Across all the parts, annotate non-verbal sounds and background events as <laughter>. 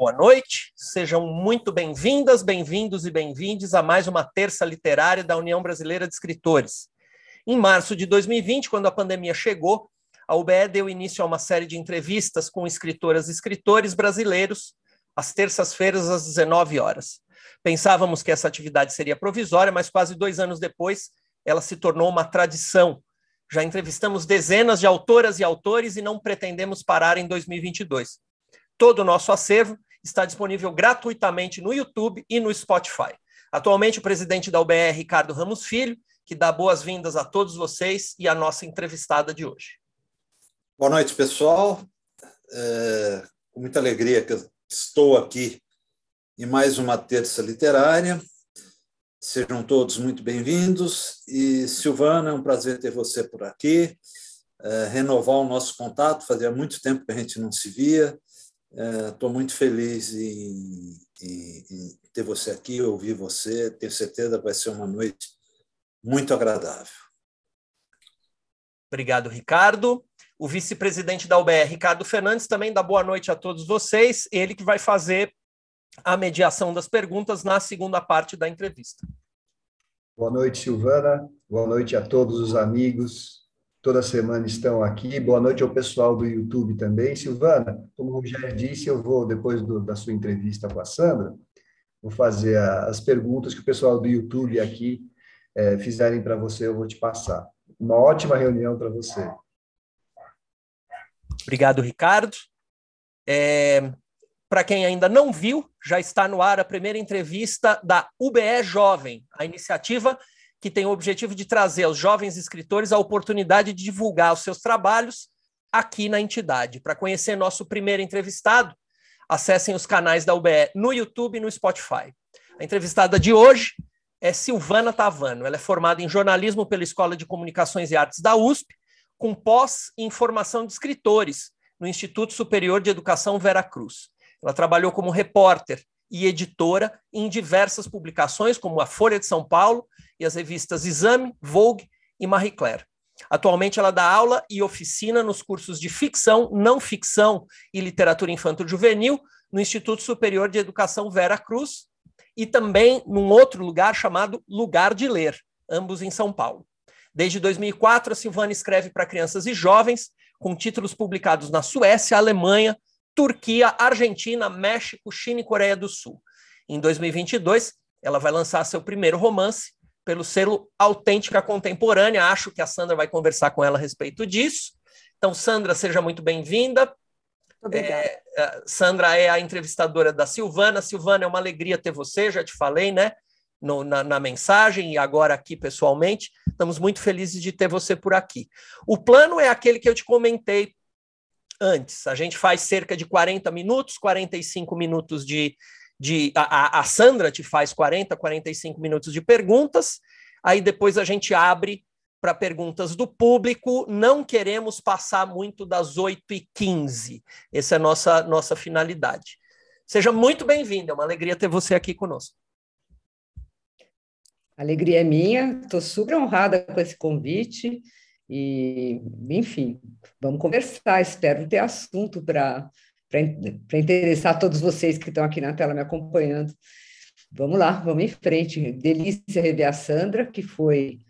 Boa noite, sejam muito bem-vindas, bem-vindos e bem-vindes a mais uma terça literária da União Brasileira de Escritores. Em março de 2020, quando a pandemia chegou, a UBE deu início a uma série de entrevistas com escritoras e escritores brasileiros, às terças-feiras, às 19 horas. Pensávamos que essa atividade seria provisória, mas quase dois anos depois, ela se tornou uma tradição. Já entrevistamos dezenas de autoras e autores e não pretendemos parar em 2022. Todo o nosso acervo está disponível gratuitamente no YouTube e no Spotify. Atualmente, o presidente da UBR, Ricardo Ramos Filho, que dá boas-vindas a todos vocês e a nossa entrevistada de hoje. Boa noite, pessoal. É, com muita alegria que estou aqui em mais uma terça literária. Sejam todos muito bem-vindos. E, Silvana, é um prazer ter você por aqui. É, renovar o nosso contato, fazia muito tempo que a gente não se via. Estou é, muito feliz em, em, em, ter você aqui, ouvir você. Tenho certeza que vai ser uma noite muito agradável. Obrigado, Ricardo. O vice-presidente da UBR, Ricardo Fernandes, também dá boa noite a todos vocês. Ele que vai fazer a mediação das perguntas na segunda parte da entrevista. Boa noite, Silvana. Boa noite a todos os amigos toda semana estão aqui. Boa noite ao pessoal do YouTube também. Silvana, como o Rogério disse, eu vou, depois do, da sua entrevista com a Sandra, vou fazer a, as perguntas que o pessoal do YouTube aqui é, fizerem para você, eu vou te passar. Uma ótima reunião para você. Obrigado, Ricardo. É, para quem ainda não viu, já está no ar a primeira entrevista da UBE Jovem, a iniciativa que tem o objetivo de trazer aos jovens escritores a oportunidade de divulgar os seus trabalhos aqui na entidade. Para conhecer nosso primeiro entrevistado, acessem os canais da UBE no YouTube e no Spotify. A entrevistada de hoje é Silvana Tavano. Ela é formada em jornalismo pela Escola de Comunicações e Artes da USP, com pós em formação de escritores no Instituto Superior de Educação Vera Cruz. Ela trabalhou como repórter e editora em diversas publicações, como a Folha de São Paulo e as revistas Exame, Vogue e Marie Claire. Atualmente ela dá aula e oficina nos cursos de ficção, não ficção e literatura infanto-juvenil no Instituto Superior de Educação Vera Cruz e também num outro lugar chamado Lugar de Ler, ambos em São Paulo. Desde 2004, a Silvana escreve para crianças e jovens, com títulos publicados na Suécia, Alemanha, Turquia, Argentina, México, China e Coreia do Sul. Em 2022, ela vai lançar seu primeiro romance pelo selo Autêntica Contemporânea. Acho que a Sandra vai conversar com ela a respeito disso. Então, Sandra, seja muito bem-vinda. É, Sandra é a entrevistadora da Silvana. Silvana, é uma alegria ter você, já te falei, né? No, na, na, mensagem e agora aqui pessoalmente. Estamos muito felizes de ter você por aqui. O plano é aquele que eu te comentei antes. A gente faz cerca de 40 minutos, 45 minutos de. De a, a Sandra te faz 40, 45 minutos de perguntas, aí depois a gente abre para perguntas do público. Não queremos passar muito das 8h15. Essa é a nossa, nossa finalidade. Seja muito bem-vindo, é uma alegria ter você aqui conosco. alegria é minha, estou super honrada com esse convite. E, enfim, vamos conversar. Espero ter assunto para interessar todos vocês que estão aqui na tela me acompanhando. Vamos lá, vamos em frente. Delícia rever a Sandra, que foi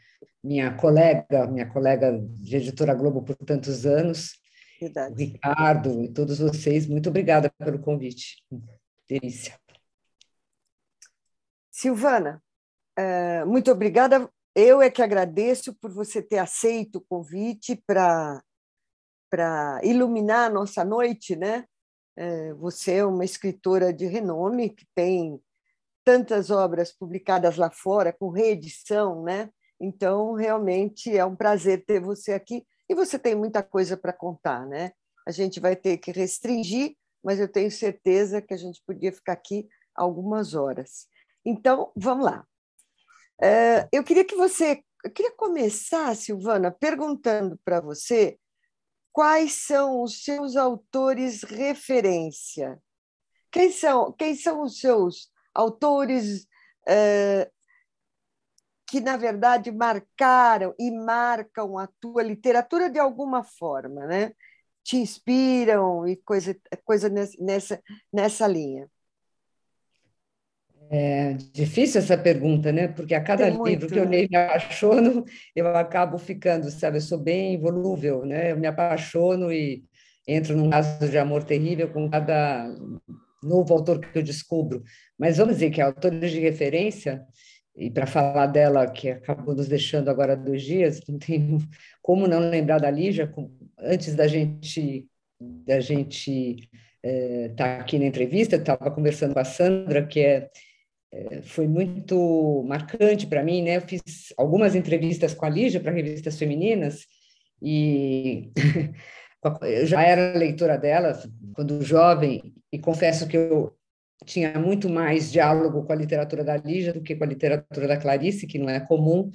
minha colega, minha colega de editora Globo por tantos anos. Verdade. O Ricardo e todos vocês, muito obrigada pelo convite. Delícia. Silvana, eh, muito obrigada. Eu é que agradeço por você ter aceito o convite para para iluminar a nossa noite, né? É, você é uma escritora de renome que tem tantas obras publicadas lá fora com reedição, né? Então realmente é um prazer ter você aqui e você tem muita coisa para contar, né? A gente vai ter que restringir, mas eu tenho certeza que a gente podia ficar aqui algumas horas. Então vamos lá. É, eu queria que você, eu queria começar, Silvana, perguntando para você quais são os seus autores referência. Quem são, quem são os seus autores é, que, na verdade, marcaram e marcam a tua literatura de alguma forma, né? te inspiram e coisa, coisa nessa, nessa linha? É difícil essa pergunta, né? Porque a cada livro que eu né? me apaixono, <laughs> eu acabo ficando, sabe? Eu sou bem volúvel, né? Eu me apaixono e entro num caso de amor terrível com cada novo autor que eu descubro. Mas vamos dizer que a autora de referência, e para falar dela, que acabou nos deixando agora dois dias, não tem <laughs> como não lembrar da Lígia, antes da gente da gente estar é, tá aqui na entrevista, estava conversando com a Sandra, que é foi muito marcante para mim, né? Eu fiz algumas entrevistas com a Lígia para revistas femininas e <laughs> eu já era leitora dela quando jovem e confesso que eu tinha muito mais diálogo com a literatura da Lígia do que com a literatura da Clarice, que não é comum.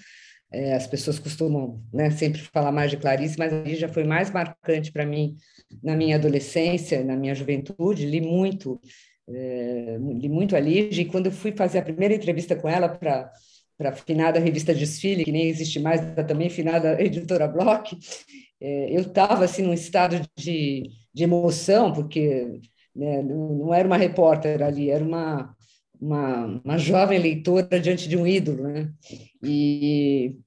É, as pessoas costumam né, sempre falar mais de Clarice, mas a Lígia foi mais marcante para mim na minha adolescência, na minha juventude. Li muito é, li muito a Lígia, e quando eu fui fazer a primeira entrevista com ela para para a finada revista Desfile, que nem existe mais, da também finada editora Block, é, eu estava assim num estado de, de emoção, porque né, não, não, era uma repórter ali, era uma, uma, uma jovem leitora diante de um ídolo, né? E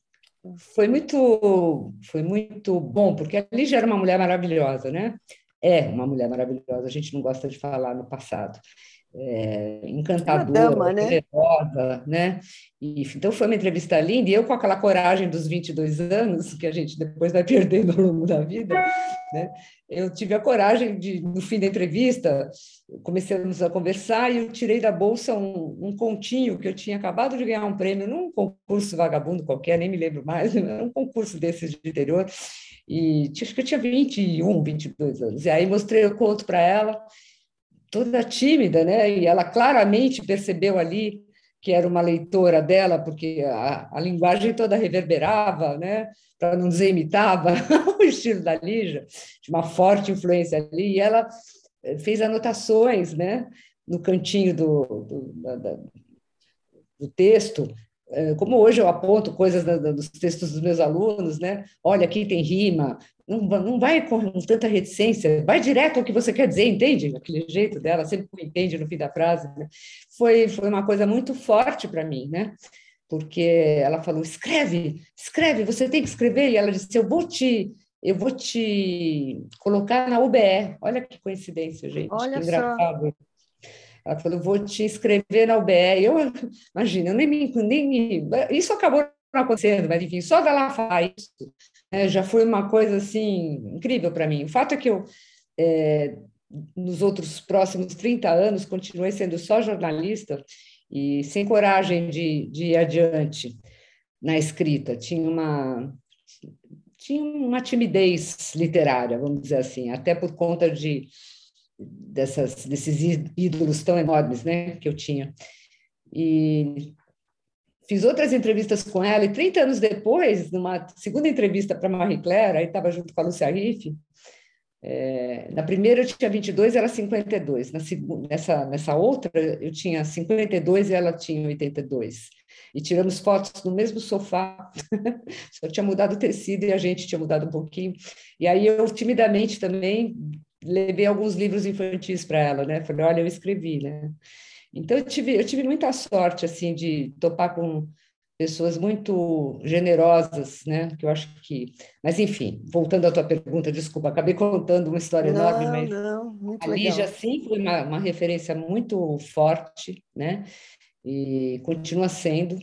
foi muito foi muito bom, porque a Lígia era uma mulher maravilhosa, né? É uma mulher maravilhosa, a gente não gosta de falar no passado. É, encantadora, dama, né? generosa, né? E, então foi uma entrevista linda, e eu com aquela coragem dos 22 anos, que a gente depois vai perdendo ao longo da vida, né? Eu tive a coragem de, no fim da entrevista, começamos a conversar e eu tirei da bolsa um, um continho que eu tinha acabado de ganhar um prêmio num concurso vagabundo qualquer, nem me lembro mais, <laughs> um concurso desses de interior, e acho que eu tinha 21, 22 anos. E aí mostrei o conto para ela, toda tímida, né? E ela claramente percebeu ali que era uma leitora dela, porque a, a linguagem toda reverberava, né? Para não dizer imitava <laughs> o estilo da Lígia, tinha uma forte influência ali. E ela eh, fez anotações, né? No cantinho do, do, da, do texto, como hoje eu aponto coisas dos textos dos meus alunos, né? Olha, aqui tem rima, não, não vai com tanta reticência, vai direto ao que você quer dizer, entende? Aquele jeito dela, sempre entende no fim da frase. Né? Foi, foi uma coisa muito forte para mim, né? Porque ela falou: escreve, escreve, você tem que escrever. E ela disse: eu vou te. Eu vou te colocar na UBE. Olha que coincidência, gente. Olha que engraçado. Só. Ela falou, vou te inscrever na UBE. Eu, imagina, eu nem me, nem Isso acabou não acontecendo, mas enfim, só dela falar isso né, já foi uma coisa assim incrível para mim. O fato é que eu, é, nos outros próximos 30 anos, continuei sendo só jornalista e sem coragem de, de ir adiante na escrita. Tinha uma, tinha uma timidez literária, vamos dizer assim, até por conta de dessas, desses ídolos tão enormes né, que eu tinha. E fiz outras entrevistas com ela, e 30 anos depois, numa segunda entrevista para Marie Claire, aí estava junto com a Lúcia Riff, é, na primeira eu tinha 22 ela 52, na nessa, nessa outra eu tinha 52 e ela tinha 82. E tiramos fotos no mesmo sofá, <laughs> só tinha mudado o tecido e a gente tinha mudado um pouquinho. E aí eu timidamente também levei alguns livros infantis para ela, né? Falei, olha, eu escrevi, né? Então eu tive, eu tive muita sorte assim de topar com pessoas muito generosas, né? Que eu acho que, mas enfim, voltando à tua pergunta, desculpa, acabei contando uma história não, enorme, mas não, muito a Lígia sim foi uma, uma referência muito forte, né? E continua sendo.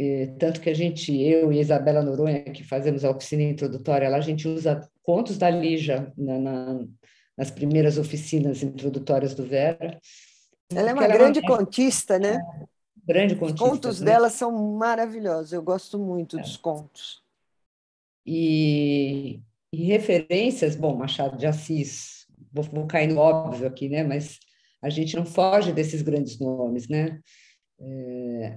E, tanto que a gente, eu e a Isabela Noronha, que fazemos a oficina introdutória lá, a gente usa contos da Lígia na, na, nas primeiras oficinas introdutórias do Vera. Ela é uma grande é contista, né? É, grande contista. Os contos né? dela são maravilhosos, eu gosto muito é. dos contos. E, e, referências, bom, Machado de Assis, vou, vou cair no óbvio aqui, né? Mas a gente não foge desses grandes nomes, né?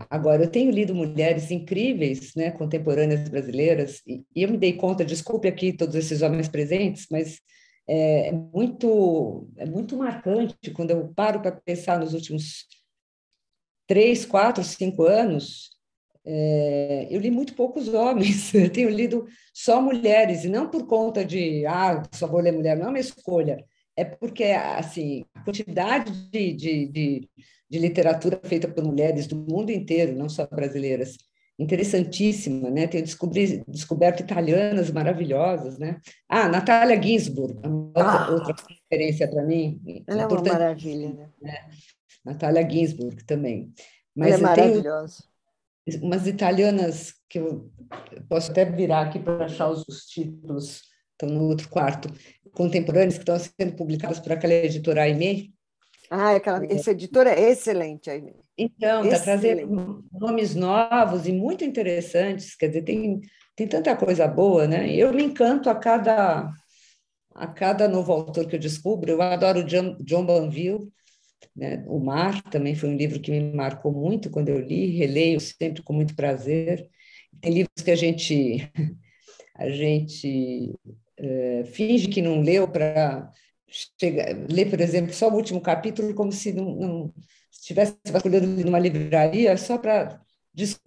Agora, eu tenho lido mulheres incríveis, né, contemporâneas brasileiras, e, e, eu me dei conta, desculpe aqui todos esses homens presentes, mas é, é muito, é muito marcante quando eu paro para pensar nos últimos três, quatro, cinco anos, é, eu li muito poucos homens, <laughs> eu tenho lido só mulheres, e não por conta de, ah, só vou ler mulher, não é uma escolha, é porque, assim, a quantidade de, de, de, de literatura feita por mulheres do mundo inteiro, não só brasileiras, interessantíssima, né? Tenho descobri, descoberto italianas maravilhosas, né? Ah, Natália Ginsburg, outra, ah, outra referência para mim. Ela é uma maravilha, né? né? Natália Ginsburg também. Mas ela é maravilhosa. Umas italianas que eu posso até virar aqui para achar os, os títulos, estão no outro quarto, contemporâneos que estão sendo publicados por aquela editora Aimee. Ah, aquela, essa editora é excelente. Então, está trazendo nomes novos e muito interessantes, quer dizer, tem, tem tanta coisa boa, né? Eu me encanto a cada, a cada novo autor que eu descubro. Eu adoro John, John Banville, né? O Mar também foi um livro que me marcou muito quando eu li, releio sempre com muito prazer. Tem livros que a gente, <laughs> a gente é, finge que não leu para ler, por exemplo, só o último capítulo, como se não, não estivesse vasculhando numa livraria só para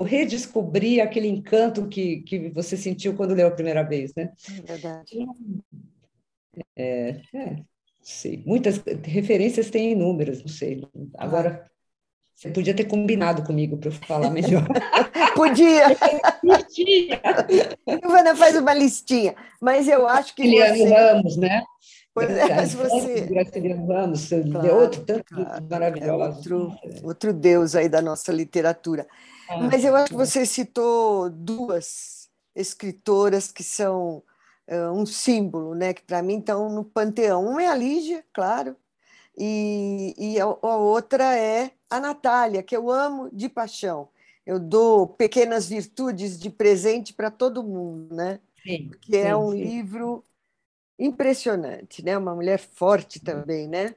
redescobrir aquele encanto que, que você sentiu quando leu a primeira vez, né? É verdade. É, é, sei. Muitas referências tem inúmeras, não sei. Agora, você podia ter combinado comigo para eu falar melhor. <laughs> podia! Podia! Ivana faz uma listinha, mas eu acho que. Liliane você... Ramos, né? Pois é, mas você. Graciliano claro, outro tanto claro, maravilhoso. É outro, outro deus aí da nossa literatura. Ah, mas eu acho que você citou duas escritoras que são uh, um símbolo, né? Que para mim estão no panteão. Uma é a Lígia, claro, e, e a, a outra é a Natália, que eu amo de paixão. Eu dou pequenas virtudes de presente para todo mundo, né? Sim, que é sim, um sim. livro impressionante, né? Uma mulher forte também, né?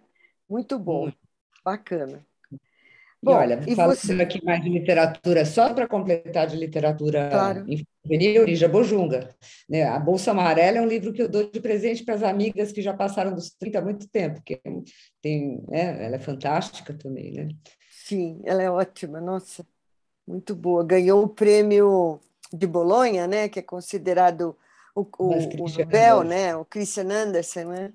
Muito bom, bacana. Bom, e olha, e falando você... aqui mais de literatura, só para completar de literatura claro. juvenil, Lígia Bojunga. Né? A Bolsa Amarela é um livro que eu dou de presente para as amigas que já passaram dos 30 há muito tempo, que tem, né? ela é fantástica também, né? Sim, ela é ótima, nossa, muito boa. Ganhou o prêmio de Bolonha, né? Que é considerado o, o, o Nobel, né? O Christian Andersen, né?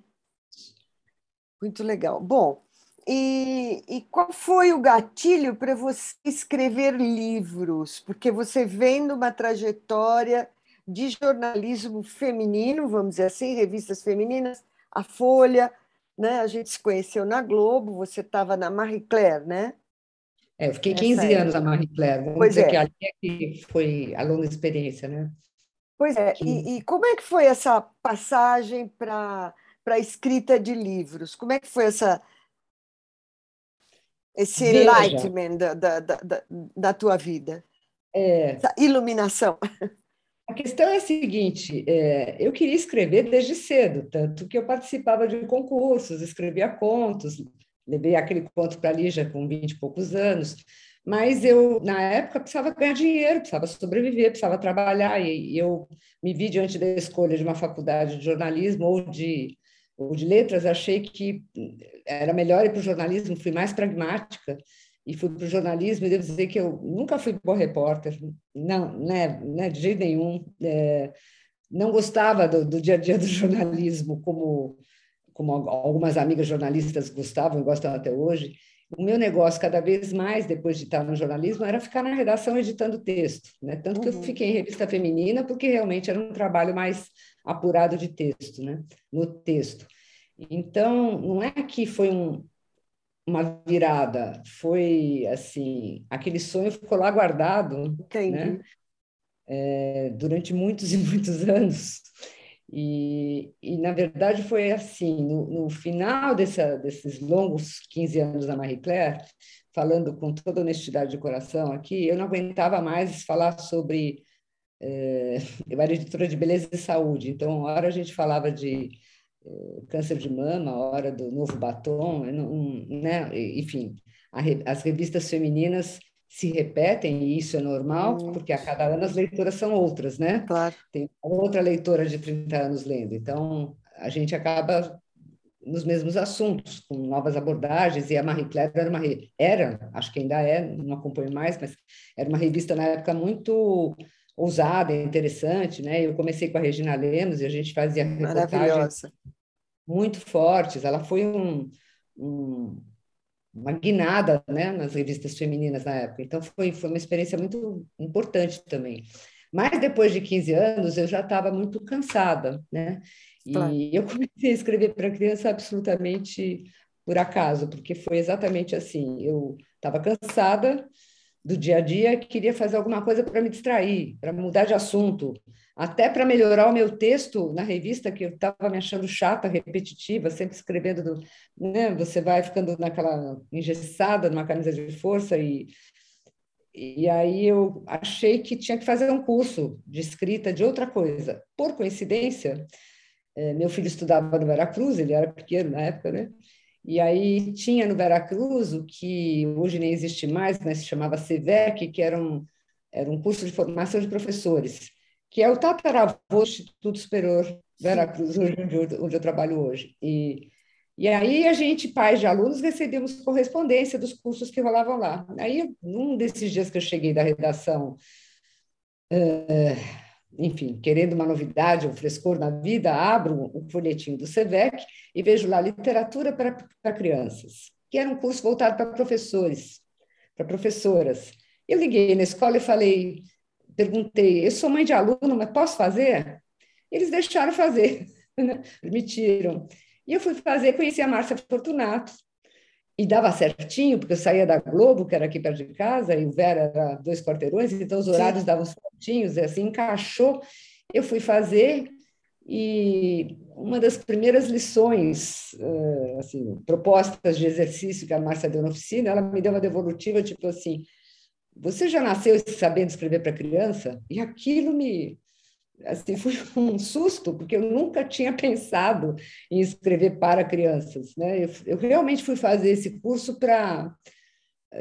Muito legal. Bom, e, e qual foi o gatilho para você escrever livros? Porque você vem de uma trajetória de jornalismo feminino, vamos dizer assim, revistas femininas, a Folha, né? A gente se conheceu na Globo, você estava na Marie Claire, né? É, eu fiquei 15 Essa anos na Marie Claire, vamos pois dizer é. que ali é que foi a longa experiência, né? Pois é, que... e, e, como é que foi essa passagem para a escrita de livros? Como é que foi essa esse Veja. enlightenment da, da, da, da tua vida? É... Essa iluminação? A questão é a seguinte: é, eu queria escrever desde cedo, tanto que eu participava de concursos, escrevia contos, levei aquele conto para a Lígia com 20 e poucos anos, mas eu, na época, precisava ganhar dinheiro, precisava sobreviver, precisava trabalhar, e eu me vi diante da escolha de uma faculdade de jornalismo ou de, ou de letras, achei que era melhor ir para o jornalismo, fui mais pragmática, e fui para o jornalismo, e devo dizer que eu nunca fui boa repórter, não, né, né de jeito nenhum, é, não gostava do, do dia a dia do jornalismo, como, como algumas amigas jornalistas gostavam e gostam até hoje, o meu negócio, cada vez mais, depois de estar no jornalismo, era ficar na redação editando texto. Né? Tanto que eu uhum. fiquei em revista feminina, porque realmente era um trabalho mais apurado de texto, né? no texto. Então, não é que foi um, uma virada, foi assim, aquele sonho ficou lá guardado né? É, durante muitos e muitos anos. E, e, na verdade, foi assim: no, no final desses longos 15 anos da Marie Claire, falando com toda honestidade de coração aqui, eu não aguentava mais falar sobre. É, <laughs> eu era editora de beleza e saúde, então, hora a gente falava de é, câncer de mama, hora do novo batom, não, né? enfim, as revistas femininas se repetem, e isso é normal, porque a cada ano as leituras são outras, né? Claro. Tem outra leitora de 30 anos lendo, então a gente acaba nos mesmos assuntos, com novas abordagens, e a Marie Claire era uma era, acho que ainda é, não acompanho mais, mas era uma revista na época muito ousada, interessante, né? Eu comecei com a Regina Lemos e a gente fazia reportagens muito fortes. Ela foi um, um, uma guinada, né, nas revistas femininas na época. Então foi foi uma experiência muito importante também. Mas depois de 15 anos eu já estava muito cansada, né? E claro. eu comecei a escrever para criança absolutamente por acaso, porque foi exatamente assim. Eu estava cansada do dia a dia, queria fazer alguma coisa para me distrair, para mudar de assunto, até para melhorar o meu texto na revista, que eu estava me achando chata, repetitiva, sempre escrevendo, do, né? você vai ficando naquela engessada, numa camisa de força, e, e aí eu achei que tinha que fazer um curso de escrita de outra coisa. Por coincidência, é, meu filho estudava no Veracruz, ele era pequeno na época, né? E aí tinha no Veracruz o que hoje nem existe mais, mas se chamava CEVEC, que era um, era um curso de formação de professores, que é o tataravô do Instituto Superior Veracruz, onde, onde eu trabalho hoje. E, e aí a gente, pais de alunos, recebemos correspondência dos cursos que rolavam lá. Aí, num desses dias que eu cheguei da redação, uh, enfim, querendo uma novidade, um frescor na vida, abro o folhetim do SEVEC e vejo lá literatura para crianças, que era um curso voltado para professores, para professoras. Eu liguei na escola e falei, perguntei, eu sou mãe de aluno, mas posso fazer? Eles deixaram fazer, <laughs> permitiram. E eu fui fazer, conheci a Márcia Fortunato, e dava certinho, porque eu saía da Globo, que era aqui perto de casa, e o Vera era dois quarteirões, então os horários Sim. davam certinhos, e assim encaixou. Eu fui fazer, e uma das primeiras lições, eh, assim, propostas de exercício que a Márcia deu na oficina, ela me deu uma devolutiva, tipo assim, você já nasceu sabendo escrever para criança? E aquilo me, assim, foi um susto, porque eu nunca tinha pensado em escrever para crianças. Né? Eu, eu realmente fui fazer esse curso para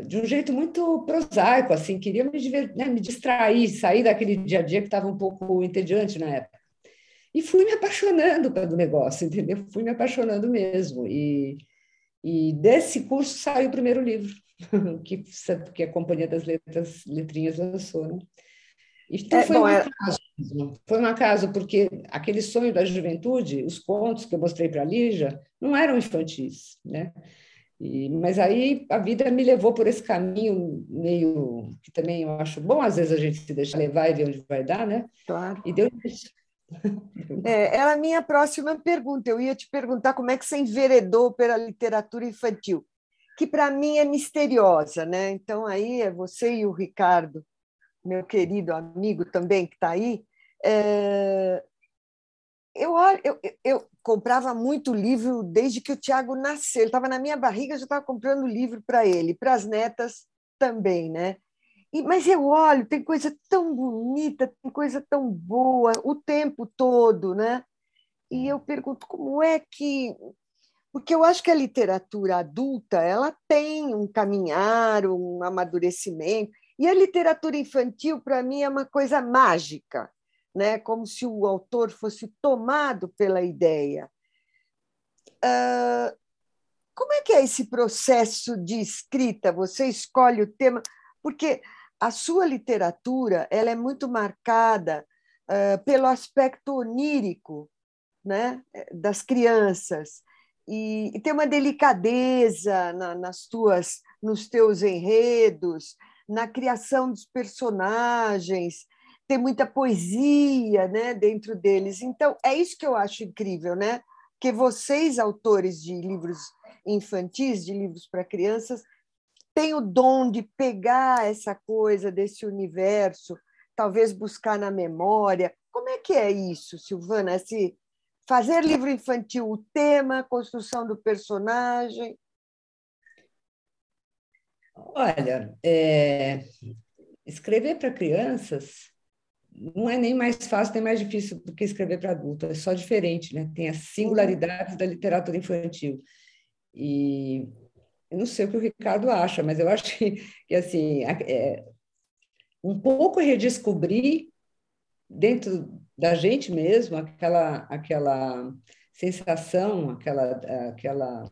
de um jeito muito prosaico, assim, queria me, diver, né, me distrair, sair daquele dia a dia que estava um pouco entediante na época. E fui me apaixonando pelo negócio, entendeu? Fui me apaixonando mesmo. E, e desse curso saiu o primeiro livro, <laughs> que, que a Companhia das Letras, Letrinhas lançou, né? Então é, foi bom, um acaso. Foi um acaso, porque aquele sonho da juventude, os contos que eu mostrei para a Lígia, não eram infantis, né? E, mas aí a vida me levou por esse caminho meio que também eu acho bom, às vezes a gente se deixa levar e ver onde vai dar, né? Claro. E deu <laughs> é, era a minha próxima pergunta. Eu ia te perguntar como é que você enveredou pela literatura infantil, que para mim é misteriosa, né? Então aí é você e o Ricardo meu querido amigo também que está aí, é... eu, eu, eu comprava muito livro desde que o Tiago nasceu. Ele estava na minha barriga, eu já estava comprando livro para ele, para as netas também, né? E, mas eu olho, tem coisa tão bonita, tem coisa tão boa o tempo todo, né? E eu pergunto como é que porque eu acho que a literatura adulta ela tem um caminhar, um amadurecimento, e a literatura infantil, para mim, é uma coisa mágica, né? como se o autor fosse tomado pela ideia. Uh, como é que é esse processo de escrita? Você escolhe o tema, porque a sua literatura ela é muito marcada uh, pelo aspecto onírico né? das crianças e, e tem uma delicadeza na, nas tuas, nos teus enredos, na criação dos personagens, tem muita poesia né, dentro deles. Então, é isso que eu acho incrível, né? Que vocês, autores de livros infantis, de livros para crianças, têm o dom de pegar essa coisa desse universo, talvez buscar na memória. Como é que é isso, Silvana? Se fazer livro infantil, o tema, a construção do personagem, Olha, é, escrever para crianças não é nem mais fácil nem mais difícil do que escrever para adulto, é só diferente, né? Tem as singularidades da literatura infantil. E eu não sei o que o Ricardo acha, mas eu acho que, que assim, é, um pouco redescobrir dentro da gente mesmo aquela aquela sensação, aquela, aquela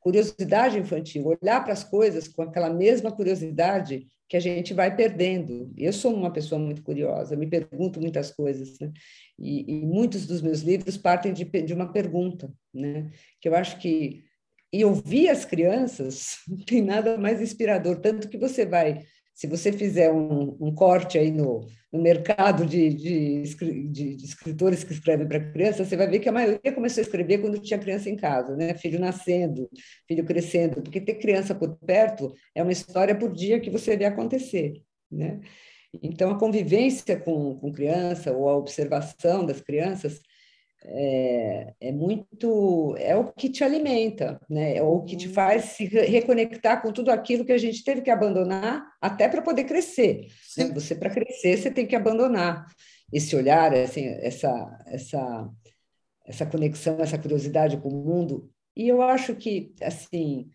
curiosidade infantil, olhar para as coisas com aquela mesma curiosidade que a gente vai perdendo. Eu sou uma pessoa muito curiosa, me pergunto muitas coisas, né? e, e, muitos dos meus livros partem de, de uma pergunta, né? que eu acho que e ouvir as crianças <laughs> não tem nada mais inspirador, tanto que você vai se você fizer um, um corte aí no, no mercado de, de, de, de, escritores que escrevem para criança, você vai ver que a maioria começou a escrever quando tinha criança em casa, né? filho nascendo, filho crescendo, porque ter criança por perto é uma história por dia que você vê acontecer. Né? Então, a convivência com, com criança ou a observação das crianças é, é, muito é o que te alimenta, né? É o que te uhum. faz se reconectar com tudo aquilo que a gente teve que abandonar até para poder crescer. Né? Você para crescer você tem que abandonar esse olhar, assim, essa essa essa conexão, essa curiosidade com o mundo. E eu acho que assim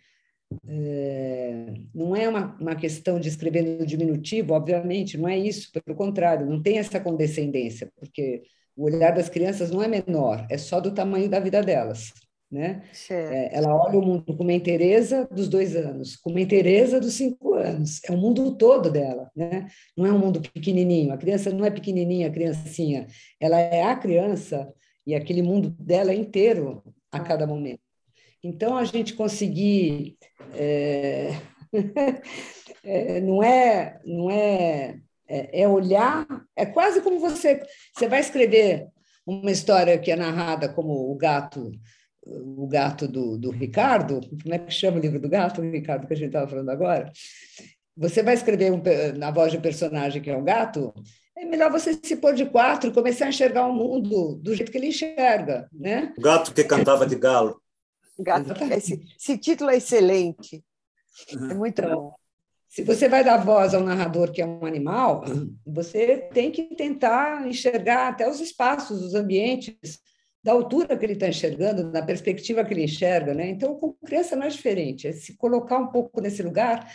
é, não é uma, uma questão de escrever no diminutivo, obviamente, não é isso, pelo contrário, não tem essa condescendência, porque o olhar das crianças não é menor, é só do tamanho da vida delas. Né? É, ela olha o mundo com uma interesa dos dois anos, com uma interesa dos cinco anos. É o mundo todo dela, né? Não é um mundo pequenininho. A criança não é pequenininha, a criancinha. Ela é a criança e aquele mundo dela inteiro a tá. cada momento. Então, a gente conseguir... É... <laughs> é, não é, não é é, é, olhar, é quase como você, você vai escrever uma história que é narrada como o gato, o gato do, do Ricardo, como é que chama o livro do gato, o Ricardo, que a gente estava falando agora? Você vai escrever um, na voz de um personagem que é um gato, é melhor você se pôr de quatro e começar a enxergar o mundo do jeito que ele enxerga, né? O gato que cantava de galo. Gato, esse, esse título é excelente. É muito bom. Se você vai dar voz ao narrador que é um animal, você tem que tentar enxergar até os espaços, os ambientes, da altura que ele está enxergando, da perspectiva que ele enxerga. Né? Então, com criança não é diferente, é se colocar um pouco nesse lugar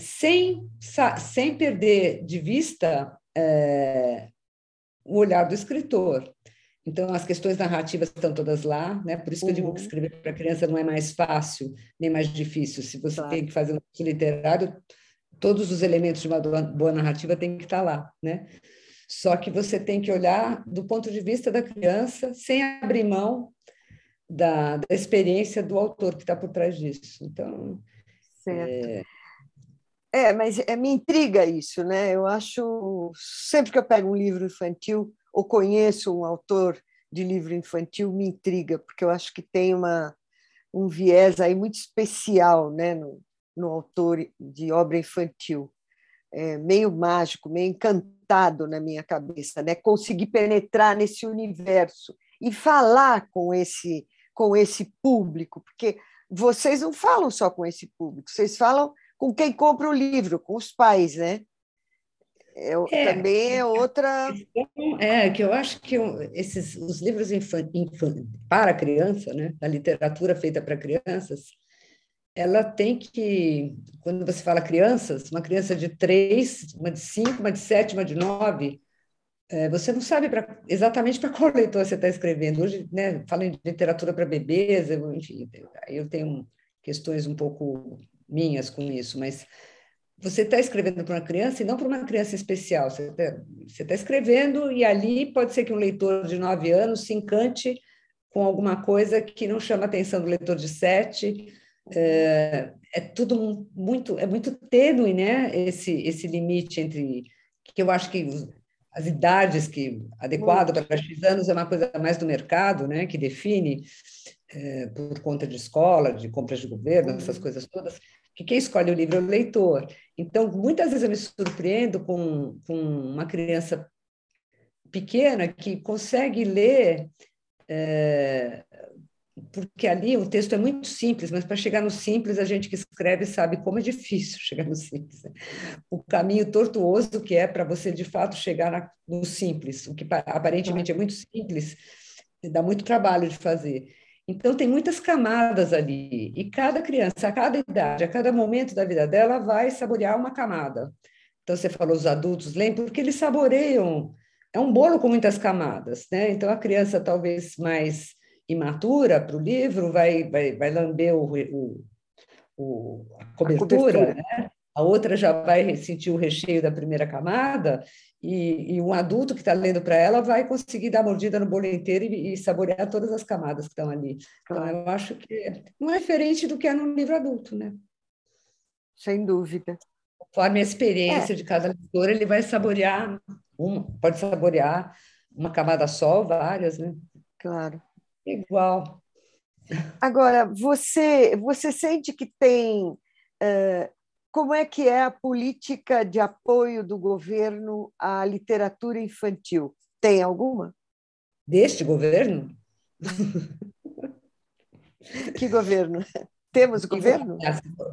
sem, sem perder de vista é, o olhar do escritor. Então, as questões narrativas estão todas lá, né? Por isso que uhum. eu digo que uhum. escrever para criança não é mais fácil, nem mais difícil. Se você claro. tem que fazer um curso literário, todos os elementos de uma boa narrativa têm que estar lá, né? Só que você tem que olhar do ponto de vista da criança, sem abrir mão da, da experiência do autor que está por trás disso. Então, certo. É... É, mas é, me intriga isso, né? Eu acho sempre que eu pego um livro infantil, ou conheço um autor de livro infantil me intriga, porque eu acho que tem uma, um viés aí muito especial né, no, no autor de obra infantil. É, meio mágico, meio encantado na minha cabeça, né? conseguir penetrar nesse universo e falar com esse, com esse público, porque vocês não falam só com esse público, vocês falam com quem compra o livro, com os pais, né? É, é, também é outra. É, que eu acho que esses, os livros infan, infan, para criança, né, da literatura feita para crianças, ela tem que, quando você fala crianças, uma criança de três, uma de cinco, uma de sete, uma de nove, é, você não sabe pra, exatamente para qual leitor você está escrevendo. Hoje, né, falam de literatura para bebês, eu, enfim, eu tenho questões um pouco minhas com isso, mas você está escrevendo para uma criança e não para uma criança especial. Você está tá escrevendo e ali pode ser que um leitor de nove anos se encante com alguma coisa que não chama a atenção do leitor de sete. É, é tudo muito é muito tênue, né? Esse esse limite entre que eu acho que as idades que adequado para X anos é uma coisa mais do mercado, né? Que define é, por conta de escola, de compras de governo, essas uhum. coisas todas que quem escolhe o livro é o leitor. Então, muitas vezes eu me surpreendo com, com uma criança pequena que consegue ler, é, porque ali o texto é muito simples, mas para chegar no simples, a gente que escreve sabe como é difícil <laughs> chegar no simples. Né? O caminho tortuoso que é para você, de fato, chegar na, no simples, o que aparentemente é muito simples, dá muito trabalho de fazer. Então, tem muitas camadas ali, e cada criança, a cada idade, a cada momento da vida dela, vai saborear uma camada. Então, você falou os adultos, lembra? Porque eles saboreiam é um bolo com muitas camadas, né? Então a criança talvez mais imatura para o livro vai, vai, vai lamber o, o, o a, cobertura, a cobertura. Né? a outra já vai sentir o recheio da primeira camada, e, e um adulto que está lendo para ela vai conseguir dar mordida no bolo inteiro e, e, saborear todas as camadas que estão ali. Então, eu acho que não é diferente do que é no livro adulto, né? Sem dúvida. Conforme a experiência é. de cada leitor, ele vai saborear, um, pode saborear uma camada só, várias, né? Claro. Igual. Agora, você, você sente que tem uh, como é que é a política de apoio do governo à literatura infantil? Tem alguma? Deste governo? <laughs> que governo? Temos que governo?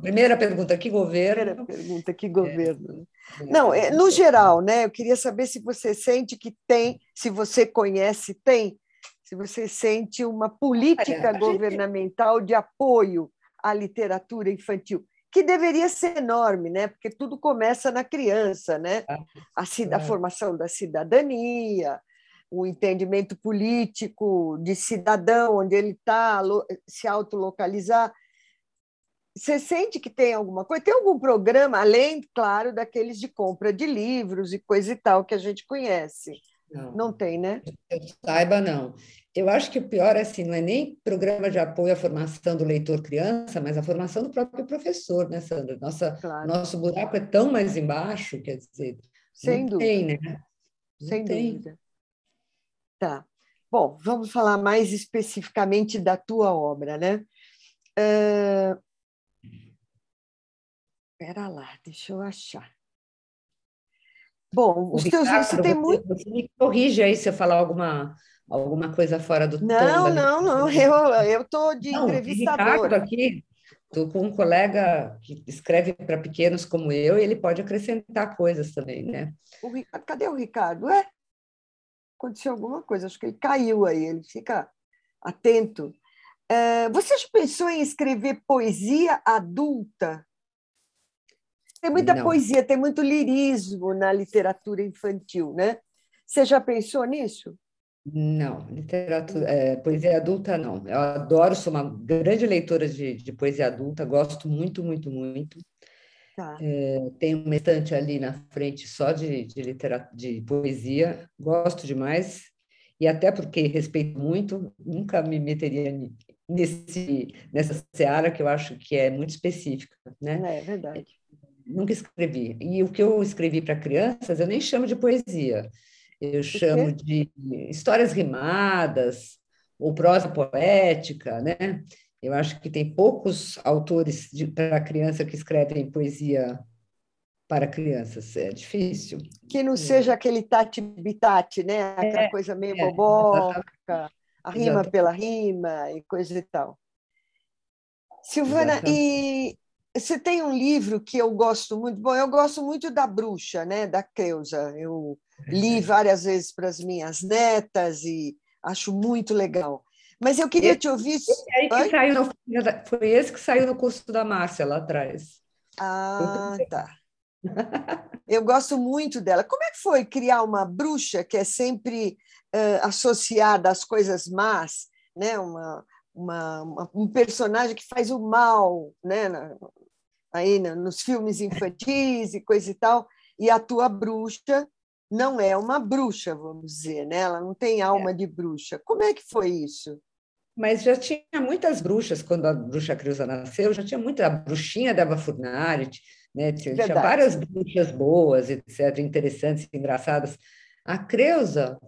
Primeira pergunta, que governo? Primeira pergunta, que governo? É. Não, é, no geral, né? Eu queria saber se você sente que tem, se você conhece, tem, se você sente uma política governamental de apoio à literatura infantil que deveria ser enorme, né? Porque tudo começa na criança, né? Ah, a, a formação da cidadania, o entendimento político de cidadão, onde ele está, se autolocalizar. Você sente que tem alguma coisa? Tem algum programa, além, claro, daqueles de compra de livros e coisa e tal que a gente conhece? Não, não tem, né? Eu saiba, não. Eu acho que o pior assim, não é nem programa de apoio à formação do leitor criança, mas a formação do próprio professor, né, Sandra? Nossa, claro. Nosso buraco é tão mais embaixo, quer dizer, Sem dúvida. tem, né? Não Sem tem. dúvida. Tá. Bom, vamos falar mais especificamente da tua obra, né? Uh... Pera lá, deixa eu achar. Bom, os teus Ricardo, você tem muito. Você me corrige aí se eu falar alguma alguma coisa fora do não, tom. Não, não, eu estou de não, entrevistador. Ricardo aqui, estou com um colega que escreve para pequenos como eu, e ele pode acrescentar coisas também, né? O Ricardo, cadê o Ricardo? É? Aconteceu alguma coisa, acho que ele caiu aí, ele fica atento. É, você já pensou em escrever poesia adulta? Tem muita não. poesia, tem muito lirismo na literatura infantil, né? Você já pensou nisso? Não, literatura, é, poesia adulta não. Eu adoro, sou uma grande leitora de, de poesia adulta, gosto muito, muito, muito. Tá. É, tenho uma estante ali na frente só de, de, literatura, de poesia, gosto demais, e até porque respeito muito, nunca me meteria nesse, nessa seara que eu acho que é muito específica. Né? É verdade. Nunca escrevi. E o que eu escrevi para crianças, eu nem chamo de poesia eu chamo de histórias rimadas ou prosa poética, né? Eu acho que tem poucos autores para criança que escrevem poesia para crianças, é difícil. Que não seja aquele tati-bitati, né? Aquela é, coisa meio é, boboca, a rima exatamente. pela rima e coisa e tal. Silvana, exatamente. e você tem um livro que eu gosto muito. Bom, eu gosto muito da Bruxa, né? Da Creusa. Eu li várias vezes para as minhas netas e acho muito legal. Mas eu queria esse, te ouvir. Esse aí que saiu no, foi esse que saiu no curso da Márcia lá atrás. Ah, tá. Eu gosto muito dela. Como é que foi criar uma bruxa que é sempre uh, associada às coisas más, né? Uma, uma, uma, um personagem que faz o mal, né? Aí nos filmes infantis e coisa e tal, e a tua bruxa não é uma bruxa, vamos dizer, né? Ela não tem alma é. de bruxa. Como é que foi isso? Mas já tinha muitas bruxas quando a bruxa Creusa nasceu, já tinha muita a bruxinha da Bafurnari, né? Tinha, tinha, várias bruxas boas, etc, interessantes, engraçadas. A Creusa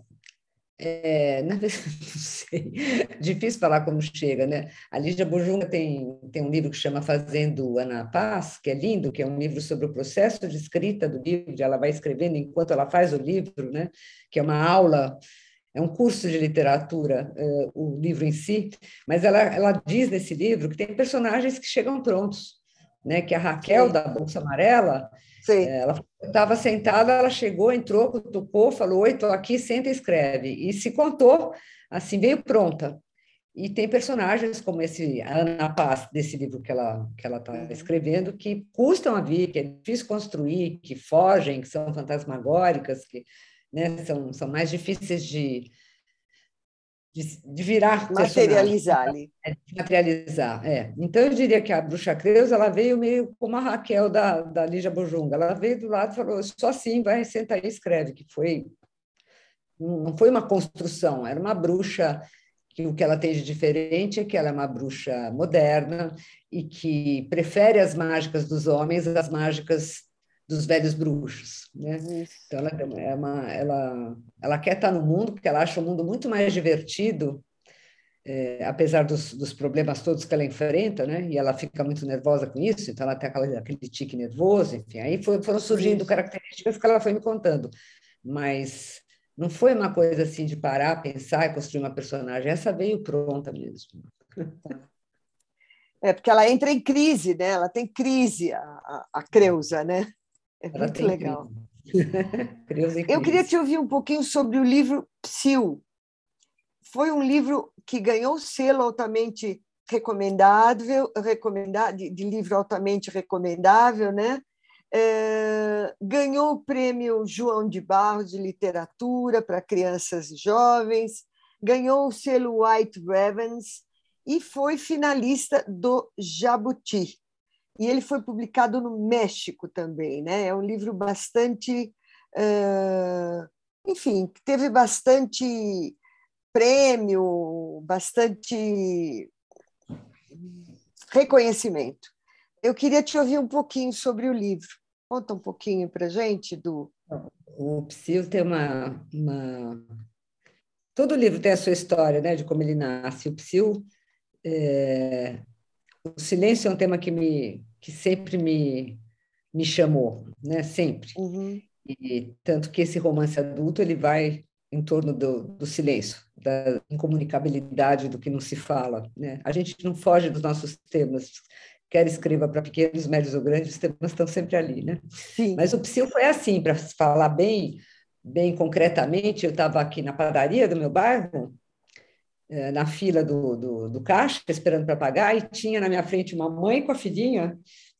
é, na verdade, <laughs> não sei, difícil falar como chega, né? A Lídia Bojunga tem, tem um livro que chama Fazendo Ana Paz, que é lindo, que é um livro sobre o processo de escrita do livro, ela vai escrevendo enquanto ela faz o livro, né? Que é uma aula, é um curso de literatura, uh, o livro em si, mas ela, ela diz nesse livro que tem personagens que chegam prontos, né? Que a Raquel, Sim. da Bolsa Amarela, Sim. É, ela estava sentada, ela chegou, entrou, tocou, falou: Oi, estou aqui, senta e escreve. E se contou, assim, veio pronta. E tem personagens como esse a Ana Paz, desse livro que ela que ela está uhum. escrevendo, que custam a vir, que é difícil construir, que fogem, que são fantasmagóricas, que né? São, são mais difíceis de, de, de virar materializar ali. É, materializar, é. Então eu diria que a bruxa Creuza ela veio meio como a Raquel da, da Lígia Bojunga. Ela veio do lado e falou: só assim, vai, senta aí e escreve, que foi não foi uma construção, era uma bruxa que o que ela tem de diferente é que ela é uma bruxa moderna e que prefere as mágicas dos homens às mágicas dos velhos bruxos, né? Então ela é uma, ela, ela quer estar no mundo porque ela acha o mundo muito mais divertido, é, apesar dos, dos problemas todos que ela enfrenta, né? E ela fica muito nervosa com isso, então ela tem aquela, aquele tique nervoso, enfim. Aí foi, foram surgindo isso. características que ela foi me contando, mas não foi uma coisa assim de parar, pensar e construir uma personagem. Essa veio pronta mesmo. É porque ela entra em crise, né? Ela tem crise, a, a, a Creuza, né? É ela muito legal. <laughs> Eu queria te ouvir um pouquinho sobre o livro Psil. Foi um livro que ganhou selo altamente recomendável, recomendado, de, livro altamente recomendável, né? É, ganhou o prêmio João de Barros de Literatura para crianças e jovens, ganhou o selo White Ravens e foi finalista do Jabuti. E ele foi publicado no México também. Né? É um livro bastante. Uh, enfim, teve bastante prêmio, bastante reconhecimento. Eu queria te ouvir um pouquinho sobre o livro. Conta um pouquinho para gente do. O Psyll tem uma, uma, Todo livro tem a sua história, né, de como ele nasce. O Psyll, é... o silêncio é um tema que me, que sempre me, me chamou, né, sempre. Uhum. E tanto que esse romance adulto ele vai em torno do, do silêncio, da incomunicabilidade do que não se fala. Né? A gente não foge dos nossos temas quer escreva para pequenos, médios ou grandes, os temas estão sempre ali, né? Sim. Mas o psil foi assim, para falar bem, bem concretamente, eu estava aqui na padaria do meu bairro, na fila do, do, do caixa, esperando para pagar, e tinha na minha frente uma mãe com a filhinha,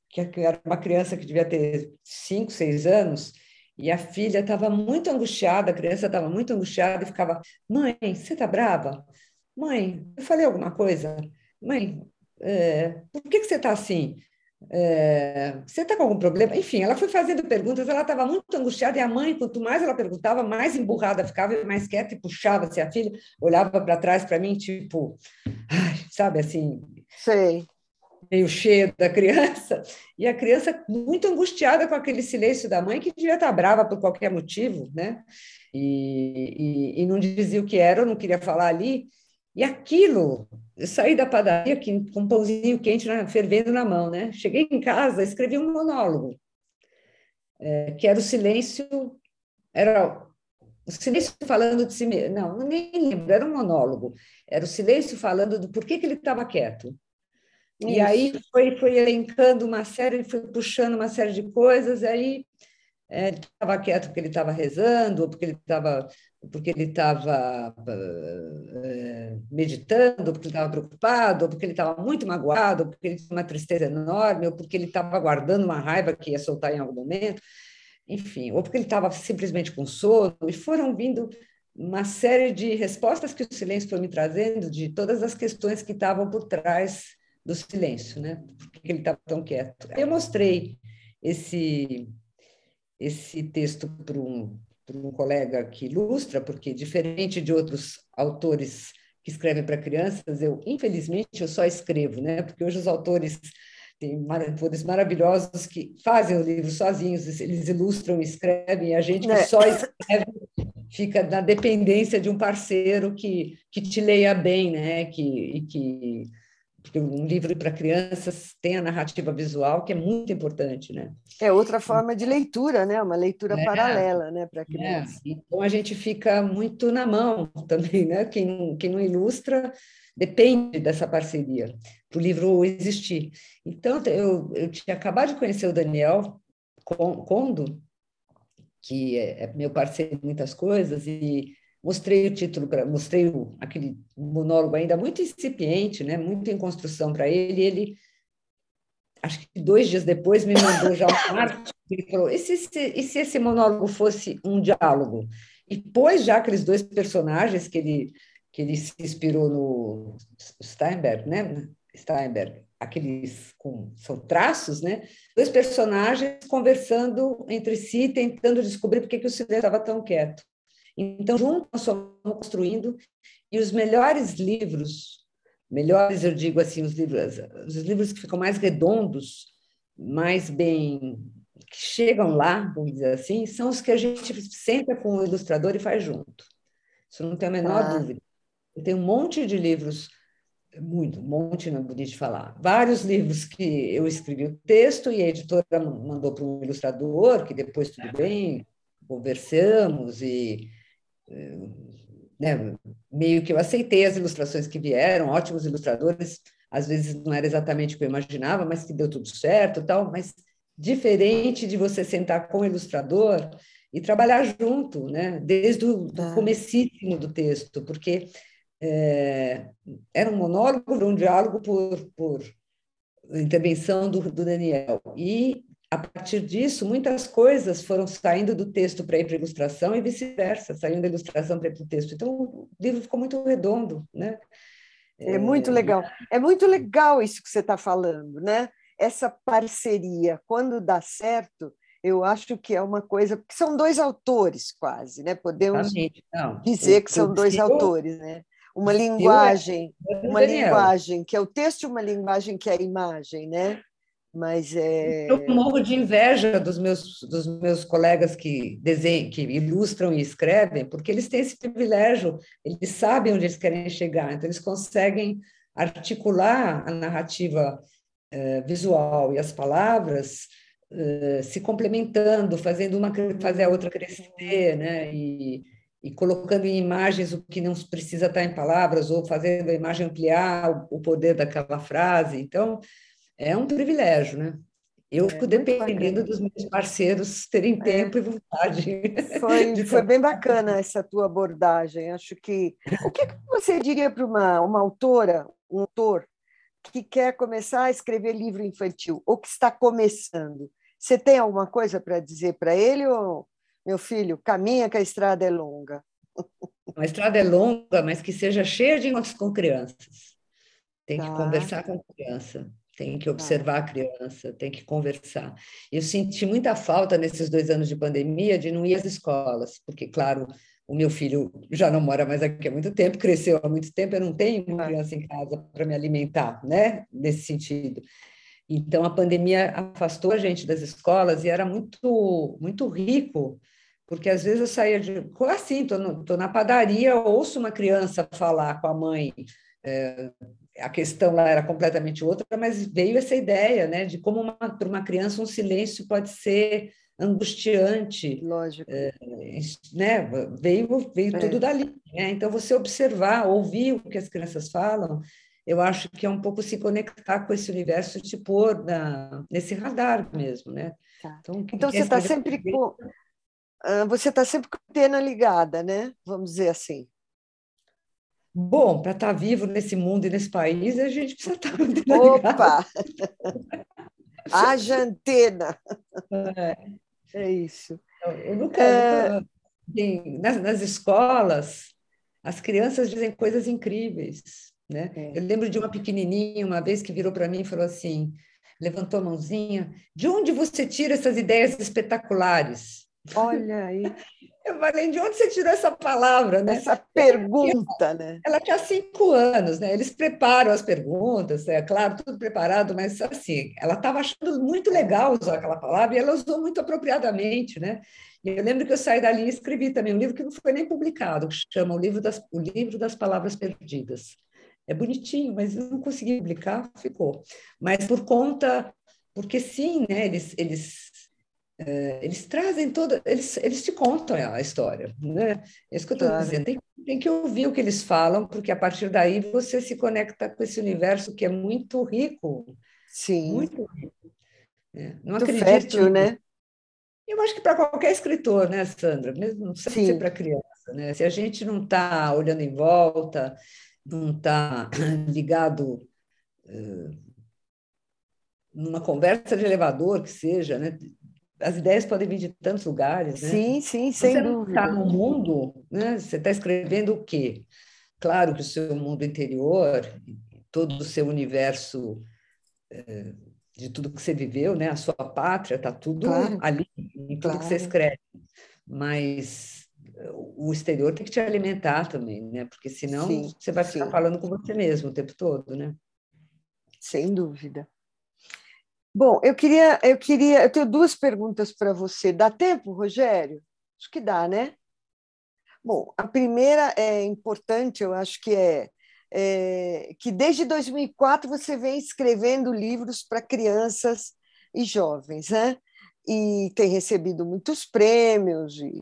que era uma criança que devia ter cinco, seis anos, e a filha estava muito angustiada, a criança estava muito angustiada e ficava: Mãe, você está brava? Mãe, eu falei alguma coisa? Mãe, é, por que, que você está assim? É, você está com algum problema? Enfim, ela foi fazendo perguntas, ela estava muito angustiada, e a mãe, quanto mais ela perguntava, mais emburrada ficava, mais quieta e puxava-se a filha, olhava para trás para mim, tipo, ai, sabe assim. Sei. Meio cheio da criança, e a criança muito angustiada com aquele silêncio da mãe, que devia estar tá brava por qualquer motivo, né? E, e, e não dizia o que era, ou não queria falar ali, e aquilo, eu saí da padaria com um pãozinho quente né, fervendo na mão, né? Cheguei em casa, escrevi um monólogo, é, que era o silêncio, era o silêncio falando de si mesmo. Não, nem lembro, era um monólogo. Era o silêncio falando do porquê que ele estava quieto. Isso. E aí foi, foi elencando uma série, foi puxando uma série de coisas, aí é, ele estava quieto porque ele estava rezando, ou porque ele estava porque ele estava uh, meditando, porque ele estava preocupado, porque ele estava muito magoado, porque ele tinha uma tristeza enorme, ou porque ele estava guardando uma raiva que ia soltar em algum momento, enfim, ou porque ele estava simplesmente com sono, e foram vindo uma série de respostas que o silêncio foi me trazendo de todas as questões que estavam por trás do silêncio, né? Por que ele estava tão quieto? Eu mostrei esse esse texto para um, para um colega que ilustra, porque diferente de outros autores que escrevem para crianças, eu infelizmente eu só escrevo, né? Porque hoje os autores têm autores maravilhosos que fazem o livro sozinhos, eles ilustram, escrevem, e a gente que é. só escreve fica na dependência de um parceiro que, que te leia bem, né? Que, e que porque um livro para crianças tem a narrativa visual, que é muito importante, né? É outra forma de leitura, né? Uma leitura é, paralela, né, para a criança. É. Então a gente fica muito na mão <laughs> também, né? Quem, quem não ilustra depende dessa parceria para o livro existir. Então eu, eu tinha acabado de conhecer o Daniel Condo, que é, é meu parceiro em muitas coisas e mostrei o título mostrei o, aquele monólogo ainda muito incipiente, né, muito em construção para ele, ele acho que dois dias depois me mandou já uma arte, ele falou, e se, e se esse monólogo fosse um diálogo? e pôs já aqueles dois personagens que ele, que ele se inspirou no Steinberg, né? Steinberg, aqueles com são traços, né? Dois personagens conversando entre si, tentando descobrir por que, que o silêncio estava tão quieto. Então, juntos nós fomos construindo e os melhores livros, melhores eu digo assim, os livros, os livros que ficam mais redondos, mais bem que chegam lá, vamos dizer assim, são os que a gente senta com o ilustrador e faz junto. Isso não tem a menor ah. dúvida. Tem um monte de livros muito, um monte, não é bonito de falar. Vários livros que eu escrevi o texto e a editora mandou para um ilustrador, que depois tudo bem, conversamos e né, meio que eu aceitei as ilustrações que vieram, ótimos ilustradores, às vezes não era exatamente o que eu imaginava, mas que deu tudo certo, tal, mas diferente de você sentar com o ilustrador e trabalhar junto, né, desde o tá. comecíssimo do texto, porque é, era um monólogo, um diálogo por, por intervenção do, do Daniel. E, a partir disso, muitas coisas foram saindo do texto para ir para a ilustração e vice-versa, saindo da ilustração para ir para o texto. Então, o livro ficou muito redondo, né? É muito legal. É muito legal isso que você está falando, né? Essa parceria, quando dá certo, eu acho que é uma coisa, porque são dois autores quase, né? Podemos Não, dizer que são dois autores, né? uma linguagem, uma linguagem que é o texto e uma linguagem que é a imagem, né? Mas é... Eu morro de inveja dos meus, dos meus colegas que desenham, que ilustram e escrevem, porque eles têm esse privilégio, eles sabem onde eles querem chegar, então eles conseguem articular a narrativa eh, visual e as palavras eh, se complementando, fazendo uma fazer a outra crescer, né? E, e colocando em imagens o que não precisa estar em palavras, ou fazendo a imagem ampliar o poder daquela frase. Então, é um privilégio, né? Eu é, fico dependendo dos meus parceiros terem é. tempo é. e vontade. Foi, <laughs> foi bem bacana essa tua abordagem. Acho que. O que você diria para uma, uma autora, um autor, que quer começar a escrever livro infantil, ou que está começando? Você tem alguma coisa para dizer para ele ou meu filho, caminha que a estrada é longa. A estrada é longa, mas que seja cheia de encontros com crianças. Tem tá. que conversar com a criança, tem que tá. observar a criança, tem que conversar. Eu senti muita falta nesses dois anos de pandemia de não ir às escolas, porque, claro, o meu filho já não mora mais aqui há muito tempo, cresceu há muito tempo, eu não tenho uma criança em casa para me alimentar, né? Nesse sentido. Então, a pandemia afastou a gente das escolas e era muito, muito rico porque às vezes eu saía de. Assim, estou na padaria, ouço uma criança falar com a mãe. É, a questão lá era completamente outra, mas veio essa ideia né, de como para uma criança um silêncio pode ser angustiante. Lógico. É, né, veio veio é. tudo dali. Né? Então, você observar, ouvir o que as crianças falam, eu acho que é um pouco se conectar com esse universo, te pôr na, nesse radar mesmo. Né? Tá. Então, então você está sempre com ah, você está sempre com a antena ligada, né? Vamos dizer assim. Bom, para estar tá vivo nesse mundo e nesse país, a gente precisa estar tá com <laughs> Opa! <laughs> Haja antena! É, é isso. Eu nunca, é... nunca assim, nas, nas, escolas, as crianças dizem coisas incríveis. Né? É. Eu lembro de uma pequenininha, uma vez, que virou para mim e falou assim, levantou a mãozinha, de onde você tira essas ideias espetaculares? Olha aí. <laughs> Eu falei, de onde você tirou essa palavra, né? Essa pergunta, né? Ela tinha cinco anos, né? Eles preparam as perguntas, é claro, tudo preparado, mas assim, ela estava achando muito legal usar aquela palavra e ela usou muito apropriadamente, né? E eu lembro que eu saí dali e escrevi também um livro que não foi nem publicado, que chama O Livro das, o livro das Palavras Perdidas. É bonitinho, mas não consegui publicar, ficou. Mas por conta, porque sim, né? Eles, eles eles trazem toda, eles, eles te contam a história, né? É isso que eu estou claro. dizendo. Tem, tem, que ouvir o que eles falam, porque a partir daí você se conecta com esse universo que é muito rico. Sim. Muito rico. É, não muito acredito. Fértil, né? Eu acho que para qualquer escritor, né, Sandra? Mesmo não precisa ser para criança, né? Se a gente não está olhando em volta, não está <clears throat> ligado uh, numa conversa de elevador que seja, né? As ideias podem vir de tantos lugares, né? Sim, sim, sem você dúvida. Você está no mundo, né? Você está escrevendo o quê? Claro que o seu mundo interior, todo o seu universo é, de tudo que você viveu, né? A sua pátria, está tudo claro. ali, em tudo claro. que você escreve. Mas o exterior tem que te alimentar também, né? Porque senão sim, você vai ficar sim. falando com você mesmo o tempo todo, né? Sem dúvida. Bom, eu queria, eu queria, eu tenho duas perguntas para você. Dá tempo, Rogério? Acho que dá, né? Bom, a primeira é importante, eu acho que é, é que desde 2004 você vem escrevendo livros para crianças e jovens, né? E tem recebido muitos prêmios e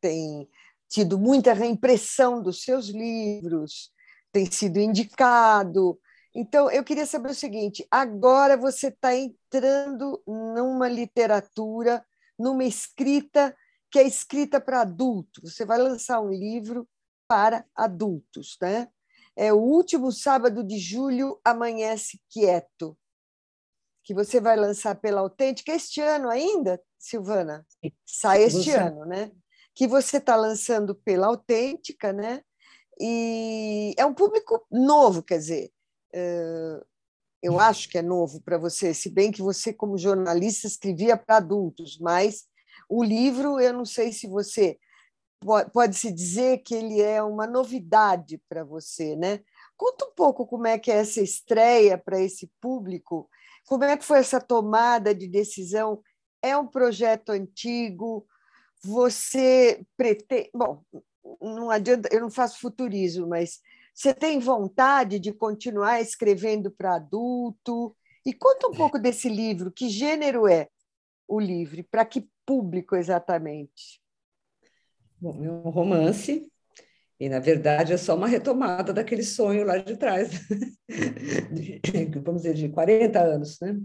tem tido muita reimpressão dos seus livros, tem sido indicado. Então, eu queria saber o seguinte: agora você está entrando numa literatura, numa escrita que é escrita para adulto. Você vai lançar um livro para adultos, né? É o último sábado de julho, Amanhece Quieto, que você vai lançar pela Autêntica este ano ainda, Silvana? Sai este você... ano, né? Que você está lançando pela Autêntica, né? E é um público novo, quer dizer, eu acho que é novo para você, se bem que você, como jornalista, escrevia para adultos, mas o livro, eu não sei se você pode se dizer que ele é uma novidade para você, né? Conta um pouco como é que é essa estreia para esse público, como é que foi essa tomada de decisão? É um projeto antigo? Você pretende. Bom, não adianta, eu não faço futurismo, mas você tem vontade de continuar escrevendo para adulto? E conta um pouco desse livro. Que gênero é o livro? Para que público exatamente? Bom, é um romance. E, na verdade, é só uma retomada daquele sonho lá de trás, <laughs> vamos dizer, de 40 anos. Né?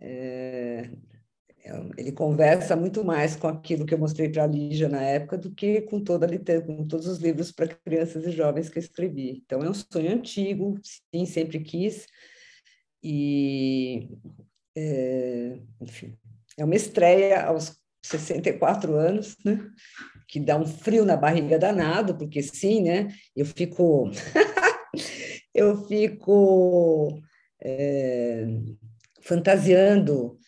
É, é, ele conversa muito mais com aquilo que eu mostrei para a Lígia na época do que com toda a com todos os livros para crianças e jovens que eu escrevi. Então é um sonho antigo, sim, sempre quis e é, enfim, é uma estreia aos 64 anos, né? Que dá um frio na barriga danado, porque sim, né? Eu fico <laughs> eu fico é, fantasiando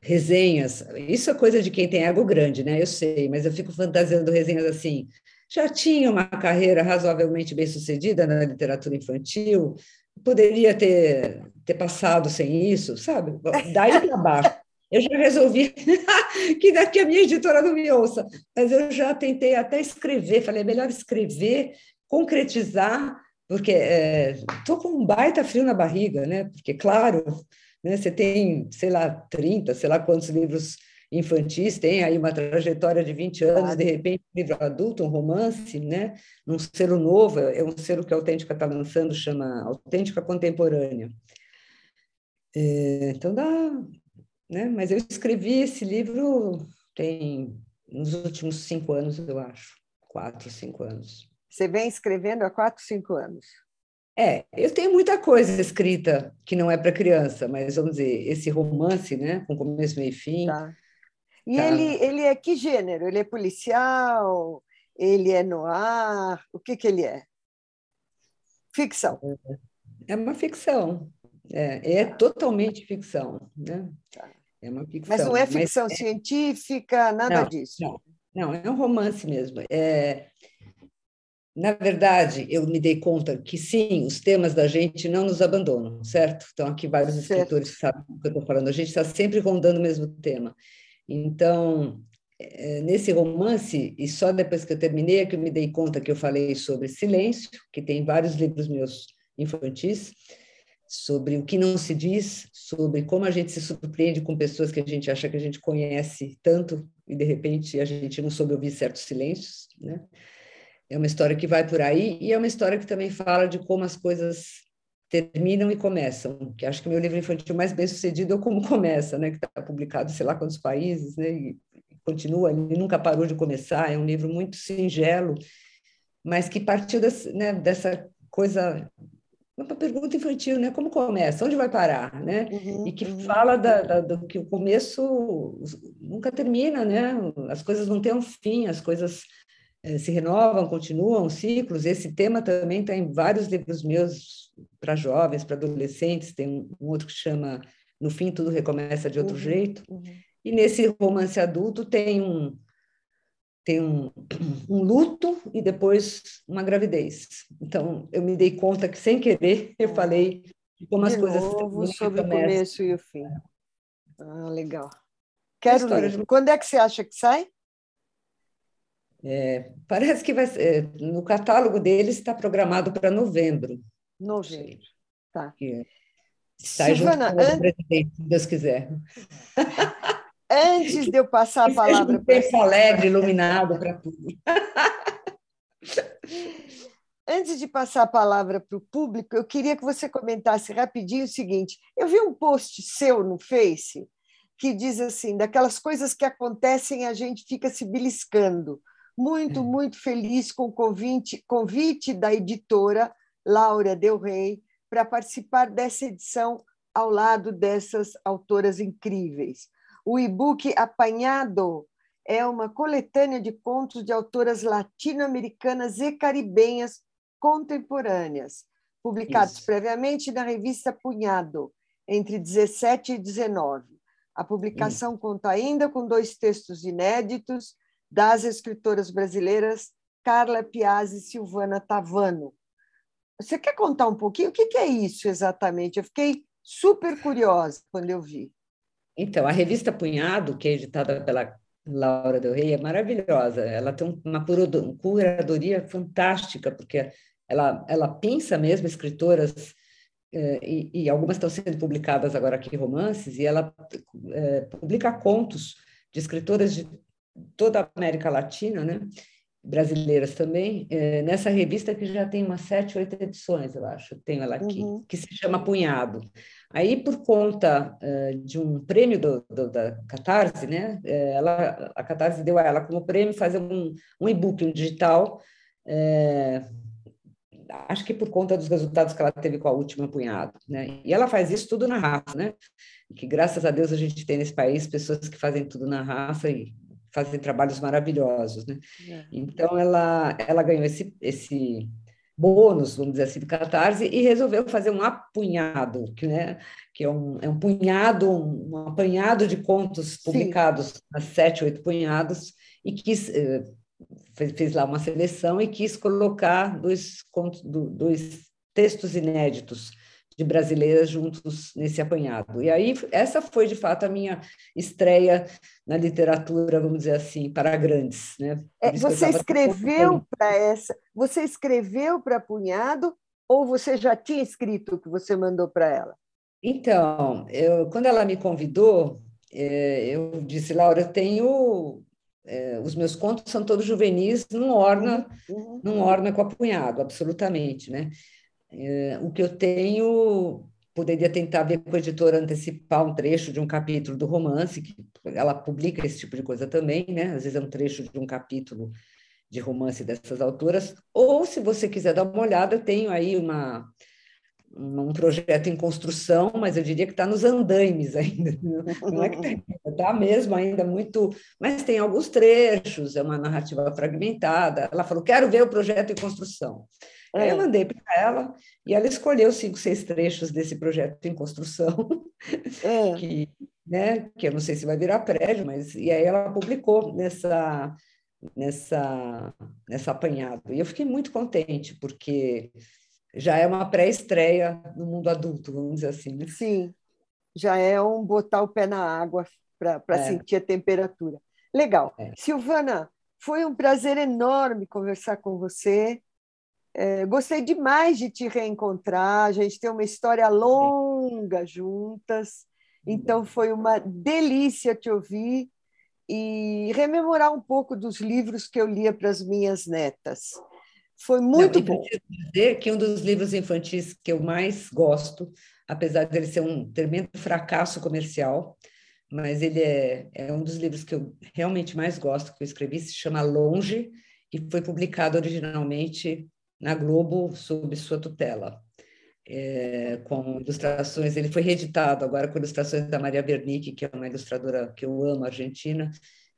resenhas. Isso é coisa de quem tem ego grande, né? Eu sei, mas eu fico fantasiando resenhas assim. Já tinha uma carreira razoavelmente bem sucedida na literatura infantil, poderia ter, ter passado sem isso, sabe? Daí para baixo. Eu já resolvi <laughs> que daqui a minha editora não me ouça, mas eu já tentei até escrever, falei, é melhor escrever, concretizar, porque estou é, com um baita frio na barriga, né? Porque, claro, né? Você tem, sei lá, 30, sei lá quantos livros infantis, tem aí uma trajetória de 20 anos, de repente, um livro adulto, um romance, né? num selo novo, é um selo que a Autêntica está lançando, chama Autêntica Contemporânea. É, então dá, né? Mas eu escrevi esse livro tem nos últimos cinco anos, eu acho, quatro, cinco anos. Você vem escrevendo há quatro, cinco anos? É, eu tenho muita coisa escrita que não é para criança, mas vamos dizer, esse romance, né, com começo, meio e fim. Tá. E tá. Ele, ele é que gênero? Ele é policial? Ele é noir? O que, que ele é? Ficção. É uma ficção. É, é totalmente ficção, né? Tá. É uma ficção. Mas não é ficção é científica, nada não, disso. Não, não, é um romance mesmo. É, na verdade, eu me dei conta que sim, os temas da gente não nos abandonam, certo? Então, aqui vários certo. escritores sabem o que eu estou falando, a gente está sempre rondando o mesmo tema. Então, é, nesse romance, e só depois que eu terminei é que eu me dei conta que eu falei sobre silêncio, que tem vários livros meus infantis, sobre o que não se diz, sobre como a gente se surpreende com pessoas que a gente acha que a gente conhece tanto e de repente a gente não soube ouvir certos silêncios, né? É uma história que vai por aí e é uma história que também fala de como as coisas terminam e começam, que acho que o meu livro infantil mais bem sucedido é como começa, né, que está publicado sei lá quantos países, né, e continua, ele nunca parou de começar, é um livro muito singelo, mas que partiu desse, né, dessa coisa uma pergunta infantil, né? Como começa? Onde vai parar, né? Uhum, e que uhum. fala da, da, do que o começo nunca termina, né? As coisas não têm um fim, as coisas é, se renovam, continuam, ciclos. Esse tema também está em vários livros meus para jovens, para adolescentes. Tem um, um, outro que chama No Fim Tudo Recomeça de Outro uhum, Jeito. Uhum. E nesse romance adulto tem um, tem um, <clears throat> um, luto e depois uma gravidez. Então, eu me dei conta que, sem querer, <laughs> eu falei como de as coisas... Novo, sobre o começo e o fim. Ah, legal. Quero ler. Quando é que você acha que sai? É, parece que vai ser, no catálogo deles está programado para novembro. Novembro, tá. Que sai Silvana, junto com o presidente, se Deus quiser. <laughs> Antes de eu passar a palavra para um alegre, iluminado para tudo. <laughs> Antes de passar a palavra para o público, eu queria que você comentasse rapidinho o seguinte: eu vi um post seu no Face que diz assim, daquelas coisas que acontecem a gente fica se beliscando. Muito, hum. muito feliz com o convite, convite da editora Laura Del Rey para participar dessa edição ao lado dessas autoras incríveis. O e-book Apanhado é uma coletânea de contos de autoras latino-americanas e caribenhas contemporâneas, publicados Isso. previamente na revista Punhado, entre 17 e 19. A publicação conta ainda com dois textos inéditos das escritoras brasileiras Carla Piazzi e Silvana Tavano. Você quer contar um pouquinho o que é isso exatamente? Eu fiquei super curiosa quando eu vi. Então, a revista Punhado, que é editada pela Laura Del Rey, é maravilhosa. Ela tem uma curadoria fantástica, porque ela, ela pensa mesmo escritoras, eh, e, e, algumas estão sendo publicadas agora aqui, romances, e ela eh, publica contos de escritoras de toda a América Latina, né? brasileiras também, é, nessa revista que já tem umas sete, oito edições, eu acho, tenho ela aqui, uhum. que se chama Punhado. Aí, por conta uh, de um prêmio do, do, da Catarse, né, é, ela, a Catarse deu a ela como prêmio fazer um, um e-book, um digital, é, acho que por conta dos resultados que ela teve com a última Punhado, né, e ela faz isso tudo na raça, né, que graças a Deus a gente tem nesse país pessoas que fazem tudo na raça e fazem trabalhos maravilhosos, né? É. Então ela ela ganhou esse esse bônus, vamos dizer assim, do Catarse e resolveu fazer um apunhado, que, né, que é um, é um punhado, um, apanhado de contos publicados, nas sete, oito punhados, e quis eh, fez, fez, lá uma seleção e quis colocar dois contos, do, dois textos inéditos de brasileiras juntos nesse apanhado. E aí, essa foi, de fato, a minha estreia na literatura, vamos dizer assim, para grandes. Né? É, você escreveu para essa, você escreveu para Punhado ou você já tinha escrito o que você mandou para ela? Então, eu, quando ela me convidou, é, eu disse, Laura, eu tenho é, os meus contos são todos juvenis, não orna, uhum. não orna com apunhado, absolutamente, né? É, o que eu tenho poderia tentar ver com a editora antecipar um trecho de um capítulo do romance, que ela publica esse tipo de coisa também, né? Às vezes é um trecho de um capítulo de romance dessas autoras. Ou, se você quiser dar uma olhada, eu tenho aí uma, um projeto em construção, mas eu diria que está nos andaimes <laughs> ainda. Não é que está mesmo ainda muito, mas tem alguns trechos, é uma narrativa fragmentada. Ela falou: quero ver o projeto em construção. É. Aí eu mandei para ela e ela escolheu cinco, seis trechos desse projeto em construção, é. <laughs> que, né, que eu não sei se vai virar prédio, mas e aí ela publicou nessa nessa nessa apanhado. E eu fiquei muito contente porque já é uma pré-estreia no mundo adulto, vamos dizer assim. Né? Sim, já é um botar o pé na água para é. sentir a temperatura. Legal. É. Silvana, foi um prazer enorme conversar com você. É, gostei demais de te reencontrar. A gente tem uma história longa juntas, então foi uma delícia te ouvir e rememorar um pouco dos livros que eu lia para as minhas netas. Foi muito Não, bom. dizer que um dos livros infantis que eu mais gosto, apesar de ele ser um tremendo fracasso comercial, mas ele é, é um dos livros que eu realmente mais gosto, que eu escrevi, se chama Longe, e foi publicado originalmente na Globo sob sua tutela. é, com ilustrações. Ele foi reeditado agora com ilustrações da Maria Bernick, que é uma ilustradora que eu amo, argentina.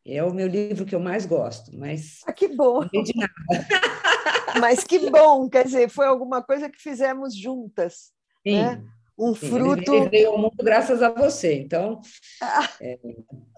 É o meu livro que eu mais gosto, mas. Ah, que bom! Não de nada. <laughs> mas que bom, quer dizer, foi alguma coisa que fizemos juntas. Sim. Né? Um fruto. Ele veio ao mundo graças a você, então ah. é,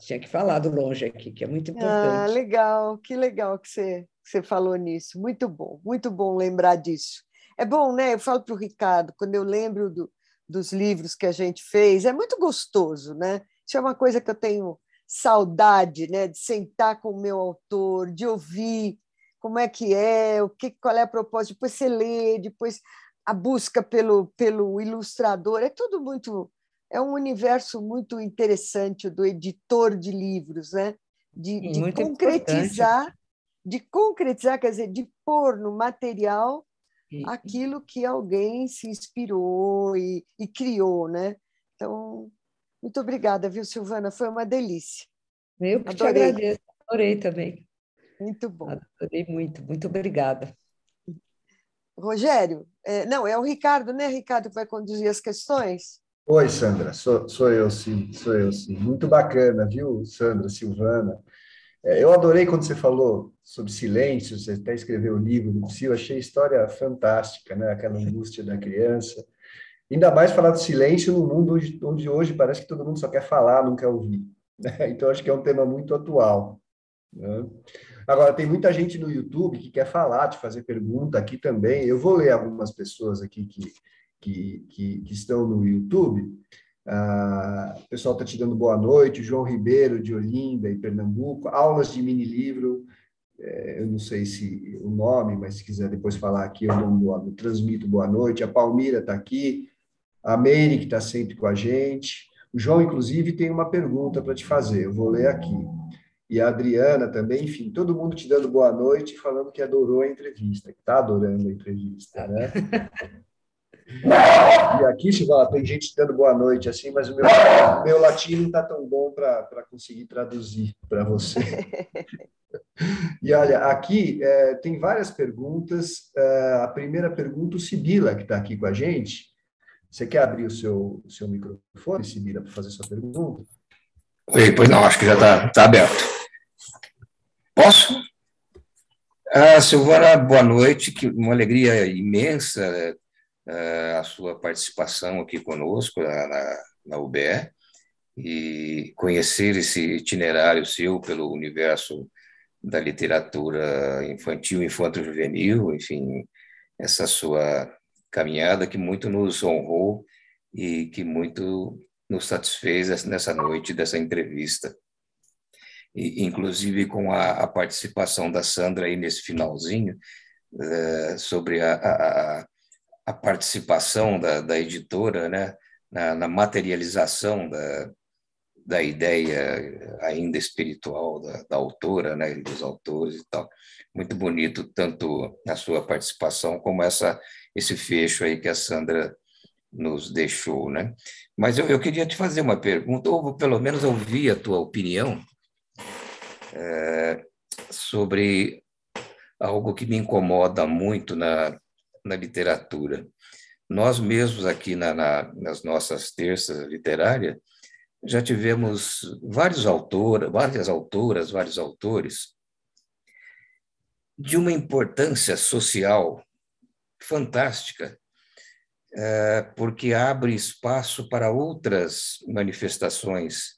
tinha que falar do longe aqui, que é muito ah, importante. Ah, legal, que legal que você, que você falou nisso. Muito bom, muito bom lembrar disso. É bom, né? Eu falo para o Ricardo, quando eu lembro do, dos livros que a gente fez, é muito gostoso, né? Isso é uma coisa que eu tenho saudade, né? De sentar com o meu autor, de ouvir como é que é, o que, qual é a proposta, depois você lê, depois a busca pelo, pelo ilustrador, é tudo muito. É um universo muito interessante do editor de livros, né? de, de concretizar, importante. de concretizar, quer dizer, de pôr no material aquilo que alguém se inspirou e, e criou, né? Então, muito obrigada, viu, Silvana? Foi uma delícia. Eu que Adorei. te agradeço, adorei também. Muito bom. Adorei muito, muito obrigada. Rogério, é, não, é o Ricardo, né, Ricardo, que vai conduzir as questões? Oi, Sandra, sou, sou eu sim, sou eu sim. Muito bacana, viu, Sandra, Silvana? É, eu adorei quando você falou sobre silêncio, você até escreveu o livro do Psyu, achei a história fantástica, né? aquela angústia da criança. Ainda mais falar do silêncio no mundo onde, onde hoje parece que todo mundo só quer falar, não quer ouvir. Né? Então, acho que é um tema muito atual. Né? Agora, tem muita gente no YouTube que quer falar, te fazer pergunta aqui também. Eu vou ler algumas pessoas aqui que, que, que, que estão no YouTube. Ah, o pessoal está te dando boa noite, João Ribeiro, de Olinda, em Pernambuco, aulas de mini-livro, é, eu não sei se o nome, mas se quiser depois falar aqui, eu, eu transmito boa noite. A Palmira está aqui, a Meire, que está sempre com a gente. O João, inclusive, tem uma pergunta para te fazer, eu vou ler aqui. E a Adriana também, enfim, todo mundo te dando boa noite, falando que adorou a entrevista, que está adorando a entrevista, né? E aqui, Chivala, tem gente dando boa noite, assim, mas o meu, meu latim não está tão bom para conseguir traduzir para você. <laughs> E olha, aqui é, tem várias perguntas. É, a primeira pergunta, o Sibila, que está aqui com a gente. Você quer abrir o seu, seu microfone, Sibila, para fazer sua pergunta? Oi, pois não, acho que já está tá aberto. Posso? Ah, Silvana, boa noite, que uma alegria imensa a sua participação aqui conosco na, na UBE e conhecer esse itinerário seu pelo universo da literatura infantil, infanto-juvenil, enfim, essa sua caminhada que muito nos honrou e que muito nos satisfez nessa noite dessa entrevista. Inclusive com a, a participação da Sandra aí nesse finalzinho, é, sobre a, a, a participação da, da editora né, na, na, materialização da, da ideia ainda espiritual da, da autora, né, dos autores e tal. Muito bonito tanto a sua participação como essa esse fecho aí que a Sandra nos deixou, né? Mas eu, eu queria te fazer uma pergunta, ou pelo menos ouvir a tua opinião é, sobre algo que me incomoda muito na, na literatura. Nós mesmos aqui na, na, nas nossas terças literárias já tivemos vários autores, várias autoras, vários autores de uma importância social fantástica, é, porque abre espaço para outras manifestações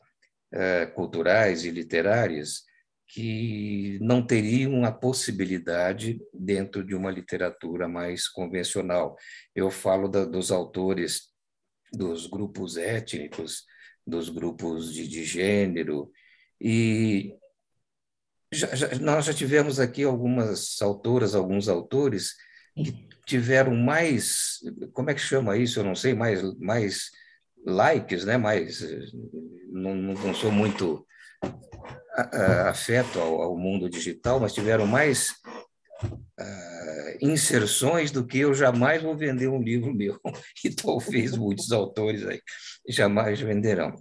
é, culturais e literárias que não teriam a possibilidade dentro de uma literatura mais convencional. Eu falo da, dos autores dos grupos étnicos, dos grupos de, de gênero, e já, já, nós já tivemos aqui algumas autoras, alguns autores que tiveram mais, como é que chama isso? Eu não sei, mais, mais likes, né? Mais, não, não sou muito afeto ao, mundo digital, mas tiveram mais uh, inserções do que eu jamais vou vender um livro meu. <laughs> E talvez muitos autores aí jamais venderão.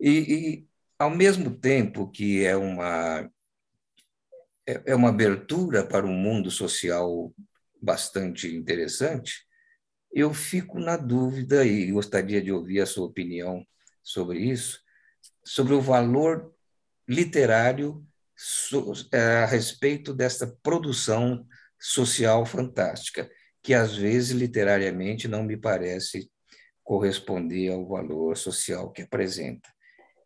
E, e, ao mesmo tempo que é uma é, é uma abertura para um mundo social bastante interessante, eu fico na dúvida e gostaria de ouvir a sua opinião sobre isso, sobre o valor literário é, a respeito dessa produção social fantástica, que às vezes literariamente não me parece corresponder ao valor social que apresenta.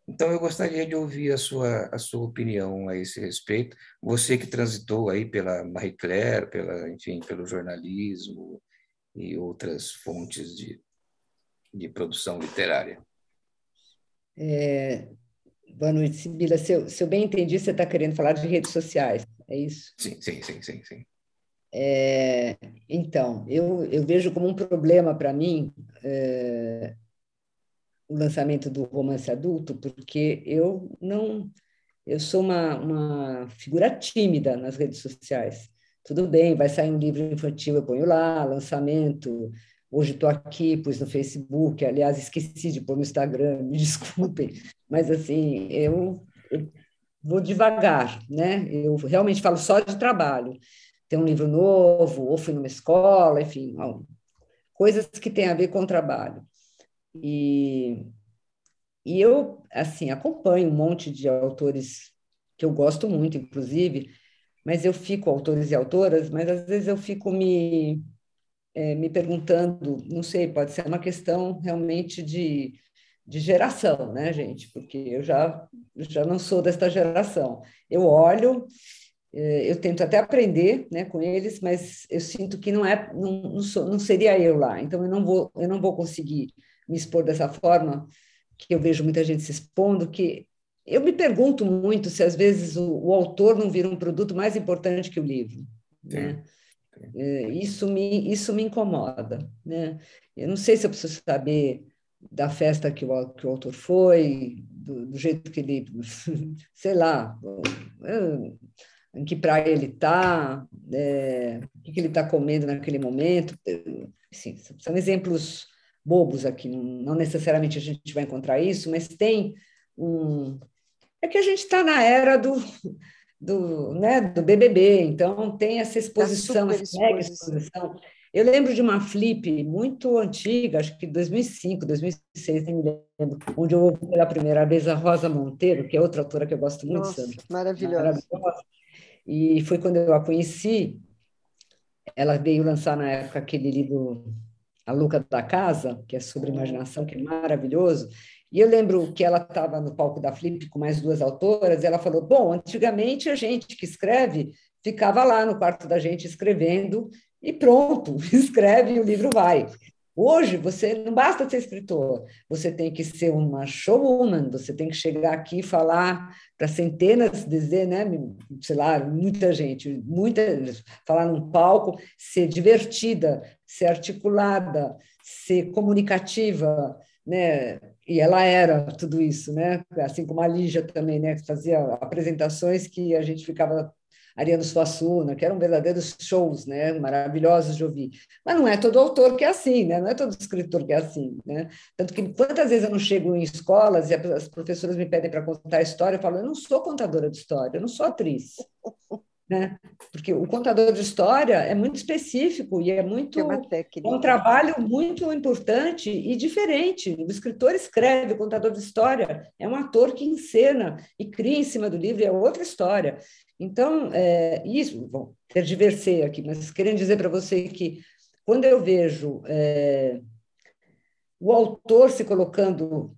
Então, eu gostaria de ouvir a sua, a sua opinião a esse respeito. Você que transitou aí pela Marie Claire, pela, enfim, pelo jornalismo e outras fontes de, de produção literária. É, boa noite, Sibila. Se eu, se eu bem entendi, você está querendo falar de redes sociais, é isso? Sim, sim, sim, sim. sim. É, então, eu, eu vejo como um problema para mim é, o lançamento do romance adulto, porque eu não. Eu sou uma, uma figura tímida nas redes sociais. Tudo bem, vai sair um livro infantil, eu ponho lá, lançamento. Hoje estou aqui, pus no Facebook, aliás, esqueci de pôr no Instagram, <laughs> me desculpem, mas assim, eu, eu vou devagar, né? Eu realmente falo só de trabalho tem um livro novo, ou fui numa escola, enfim, coisas que têm a ver com o trabalho. E, e eu, assim, acompanho um monte de autores que eu gosto muito, inclusive, mas eu fico, autores e autoras, mas às vezes eu fico me, é, me perguntando, não sei, pode ser uma questão realmente de, de geração, né, gente? Porque eu já, já não sou desta geração. Eu olho é, eu tento até aprender né, com eles, mas eu sinto que não é, não, não, sou, não, seria eu lá. Então eu não vou, eu não vou conseguir me expor dessa forma que eu vejo muita gente se expondo. Que eu me pergunto muito se às vezes o, o autor não vira um produto mais importante que o livro. Né? É, isso me isso me incomoda. Né? Eu não sei se eu preciso saber da festa que o, que o autor foi, do, do jeito que ele, <laughs> sei lá. Em que praia ele está, é, o que ele está comendo naquele momento. Assim, são exemplos bobos aqui, não necessariamente a gente vai encontrar isso, mas tem um. É que a gente está na era do, do, né, do BBB, então tem essa exposição, essa mega exposição. Eu lembro de uma flip muito antiga, acho que 2005, 2006, nem me lembro, onde eu ouvi pela primeira vez a Rosa Monteiro, que é outra autora que eu gosto muito, Nossa, maravilhosa. maravilhosa. E foi quando eu a conheci, ela veio lançar na época aquele livro A Louca da Casa, que é sobre imaginação, que é maravilhoso. E eu lembro que ela estava no palco da Flip com mais duas autoras, e ela falou: Bom, antigamente a gente que escreve ficava lá no quarto da gente escrevendo, e pronto, <laughs> escreve e o livro vai. Hoje, você não basta ser escritor, você tem que ser uma showwoman, você tem que chegar aqui e falar para centenas, dizer, né, sei lá, muita gente, muita, falar num palco, ser divertida, ser articulada, ser comunicativa, né? E ela era tudo isso, né? Assim como a Lígia também, né? Fazia apresentações que a gente ficava Ariano Suassuna, que eram verdadeiros shows, né, maravilhosos de ouvir. Mas não é todo autor que é assim, né? não é todo escritor que é assim. Né? Tanto que quantas vezes eu não chego em escolas e as professoras me pedem para contar a história, eu falo, eu não sou contadora de história, eu não sou atriz. Né? Porque o contador de história é muito específico e é muito é, um trabalho muito importante e diferente. O escritor escreve, o contador de história é um ator que encena e cria em cima do livro, é outra história. Então, é, isso, bom, tergiversei aqui, mas querendo dizer para você que quando eu vejo é, o autor se colocando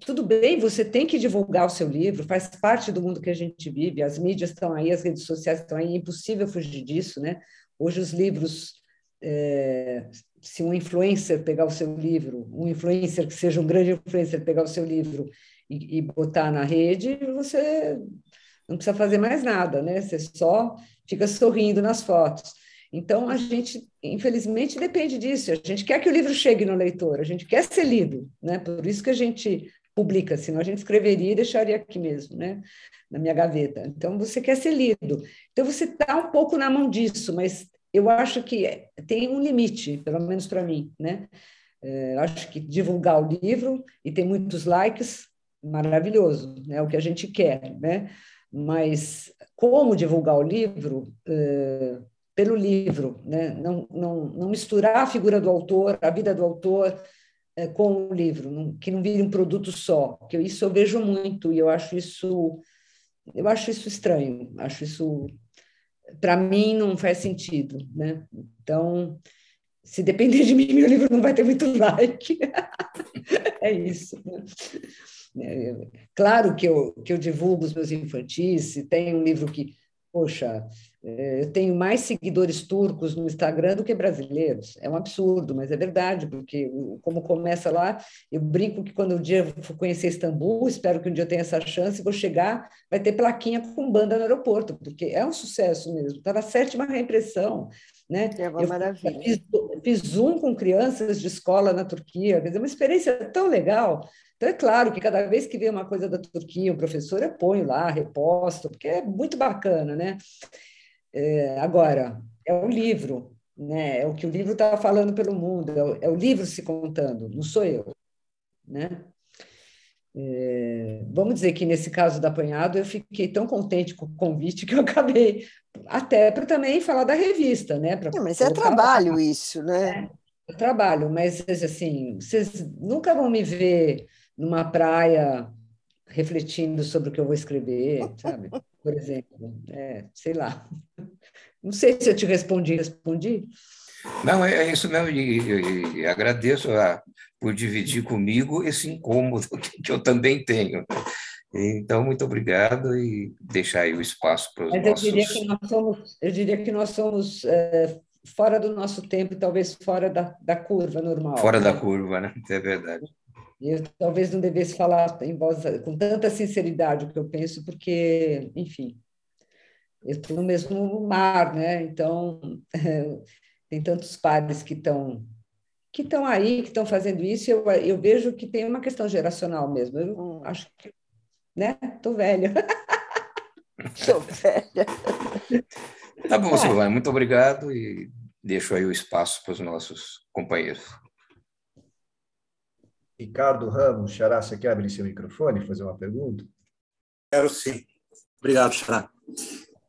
tudo bem, você tem que divulgar o seu livro, faz parte do mundo que a gente vive, as mídias estão aí, as redes sociais estão aí, é impossível fugir disso, né? Hoje os livros, é, se um influencer pegar o seu livro, um influencer que seja um grande influencer pegar o seu livro e, e botar na rede, você não precisa fazer mais nada, né? Você só fica sorrindo nas fotos. Então, a gente, infelizmente, depende disso. A gente quer que o livro chegue no leitor, a gente quer ser lido, né? Por isso que a gente publica, senão a gente escreveria e deixaria aqui mesmo, né? Na minha gaveta. Então, você quer ser lido. Então, você está um pouco na mão disso, mas eu acho que tem um limite, pelo menos para mim, né? É, acho que divulgar o livro e ter muitos likes, maravilhoso, é né? o que a gente quer, né? Mas como divulgar o livro, é, pelo livro, né? não, não, não misturar a figura do autor, a vida do autor, com o livro, que não vire um produto só, que isso eu vejo muito e eu acho isso eu acho isso estranho, acho isso para mim não faz sentido, né? Então, se depender de mim, <laughs> meu livro não vai ter muito like. <laughs> é isso. Né? É, claro que eu, que eu divulgo os meus infantis, se tem um livro que poxa, eu tenho mais seguidores turcos no Instagram do que brasileiros. É um absurdo, mas é verdade, porque como começa lá, eu brinco que quando um dia eu for conhecer Istambul, espero que um dia eu tenha essa chance, vou chegar, vai ter plaquinha com banda no aeroporto, porque é um sucesso mesmo. Está na sétima reimpressão. Né? É uma eu maravilha. Fiz, fiz Zoom com crianças de escola na Turquia, quer dizer, uma experiência tão legal. Então, é claro que cada vez que vem uma coisa da Turquia, o professor eu ponho lá, reposto, porque é muito bacana, né? É, agora, é o livro, né? É o que o livro está falando pelo mundo, é o, é o, livro se contando, não sou eu, né? É, vamos dizer que nesse caso do apanhado eu fiquei tão contente com o convite que eu acabei até para também falar da revista, né? Pra, mas é trabalho falar. isso, né? É, é trabalho, mas assim, vocês nunca vão me ver numa praia refletindo sobre o que eu vou escrever, sabe? Por exemplo, é, sei lá. <laughs> Não sei se eu te respondi, respondi? Não, é, é isso mesmo, e, e agradeço a, por dividir comigo esse incômodo <laughs> que, eu também tenho. Então, muito obrigado e deixar aí o espaço para os Mas nossos... eu diria que nós somos, eu diria que nós somos é, fora do nosso tempo e talvez fora da, da curva normal. Fora né? da curva, né? É verdade. Eu talvez não devesse falar em voz com tanta sinceridade o que eu penso, porque, enfim, eu estou no mesmo mar, né? Então, <laughs> tem tantos pares que estão que estão aí, que estão fazendo isso, eu, eu vejo que tem uma questão geracional mesmo. Eu hum. acho que, né? Estou velha. <laughs> Estou velha. Tá bom, é. Silvana, muito obrigado e deixo aí o espaço para os nossos companheiros. Ricardo Ramos, Xará, você quer abrir seu microfone e fazer uma pergunta? Quero sim. Obrigado, Xará.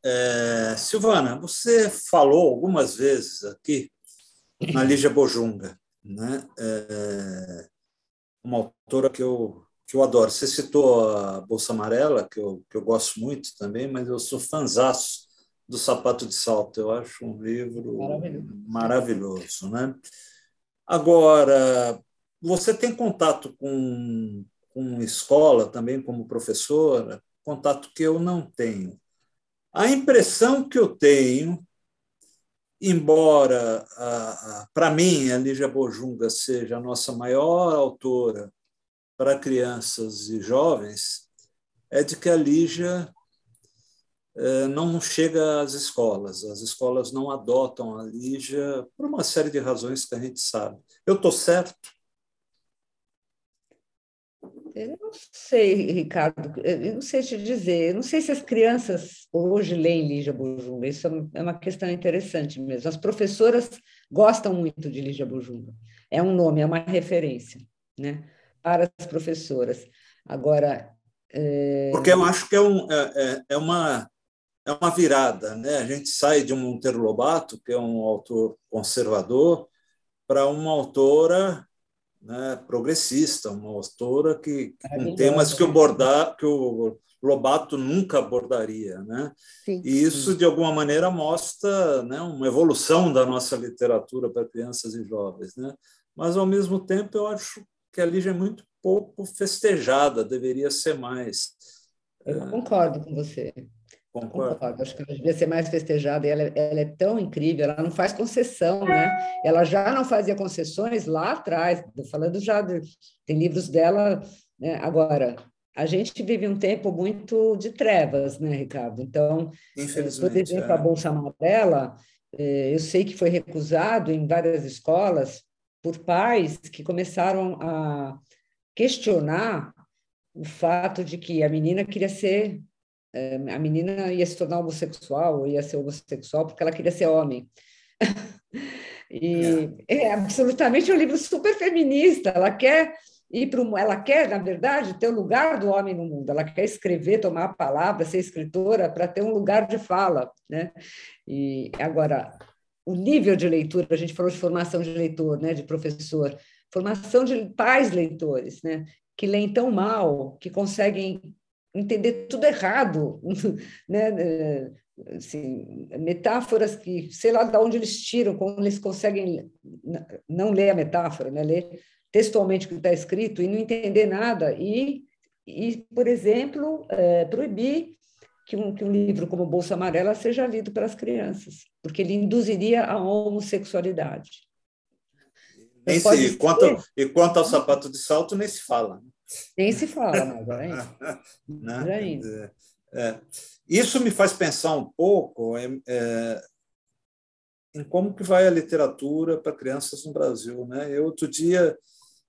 É, Silvana, você falou algumas vezes aqui na Lígia Bojunga, né? É, uma autora que eu, que eu adoro. Você citou a Bolsa Amarela, que eu, que eu gosto muito também, mas eu sou fanzaço do Sapato de Salto. Eu acho um livro maravilhoso, maravilhoso né? Agora, você tem contato com, com escola também, como professora, contato que eu não tenho. A impressão que eu tenho, embora para mim a Lígia Bojunga seja a nossa maior autora para crianças e jovens, é de que a Lígia eh, não chega às escolas. As escolas não adotam a Lígia por uma série de razões que a gente sabe. Eu estou certo? Eu não sei, Ricardo, eu não sei te dizer, eu não sei se as crianças hoje leem Lígia Bujunga, isso é uma questão interessante mesmo. As professoras gostam muito de Lígia Bujunga, é um nome, é uma referência, né, para as professoras. Agora. É... Porque eu acho que é, um, é, é, é uma, é uma virada, né? A gente sai de um Monteiro Lobato, que é um autor conservador, para uma autora né, progressista, uma autora que, com temas que o, bordar, que o Lobato nunca abordaria. Né? Sim, e isso, sim. de alguma maneira, mostra né, uma evolução da nossa literatura para crianças e jovens. Né? Mas, ao mesmo tempo, eu acho que a Lígia é muito pouco festejada, deveria ser mais. Eu concordo com você. Concordo. Concordo. Acho que ela devia ser mais festejada. E ela, ela, é tão incrível, ela não faz concessão, né? Ela já não fazia concessões lá atrás, falando já de, tem livros dela. Né? Agora, a gente vive um tempo muito de trevas, né, Ricardo? Então, por exemplo, é. a Bolsa Amarela, eh, eu sei que foi recusado em várias escolas por pais que começaram a questionar o fato de que a menina queria ser a menina ia se tornar homossexual, ia ser homossexual porque ela queria ser homem. <laughs> e é. é absolutamente um livro super feminista. Ela quer ir para ela quer, na verdade, ter o lugar do homem no mundo. Ela quer escrever, tomar a palavra, ser escritora para ter um lugar de fala, né? E agora o nível de leitura, a gente falou de formação de leitor, né, de professor, formação de pais leitores, né, que leem tão mal, que conseguem entender tudo errado, <laughs> né, assim, metáforas que, sei lá de onde eles tiram, como eles conseguem não ler a metáfora, né? ler textualmente o que está escrito e não entender nada, e, e por exemplo, é, proibir que um, que um livro como Bolsa Amarela seja lido pelas crianças, porque ele induziria a homossexualidade. Nem se, e, quanto, e quanto ao sapato de salto, nem se fala. Né? Nem se fala, ainda. né? ainda. É. Isso me faz pensar um pouco é, é, em como que vai a literatura para crianças no Brasil. Né? Eu, outro dia,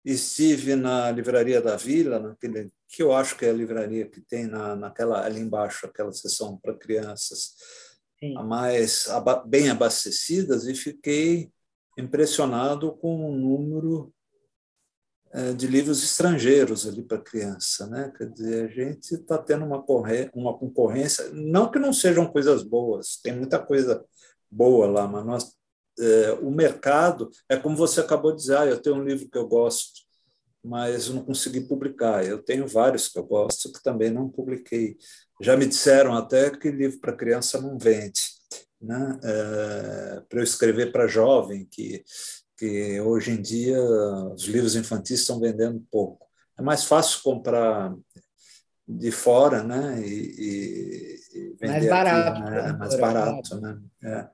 estive na Livraria da Vila, naquele, que eu acho que é a livraria que tem na, naquela, ali embaixo, aquela seção para crianças Sim. a mais bem abastecidas, e fiquei impressionado com o número de livros estrangeiros ali para criança, né? Quer dizer, a gente está tendo uma, uma concorrência, não que não sejam coisas boas, tem muita coisa boa lá, mas nós, é, o mercado é como você acabou de dizer, ah, eu tenho um livro que eu gosto, mas não consegui publicar. Eu tenho vários que eu gosto que também não publiquei. Já me disseram até que livro para criança não vende, né? É, para eu escrever para jovem que que hoje em dia os livros infantis estão vendendo pouco. É mais fácil comprar de fora, né? E, e vender mais barato, aqui, né? mais barato, né? É.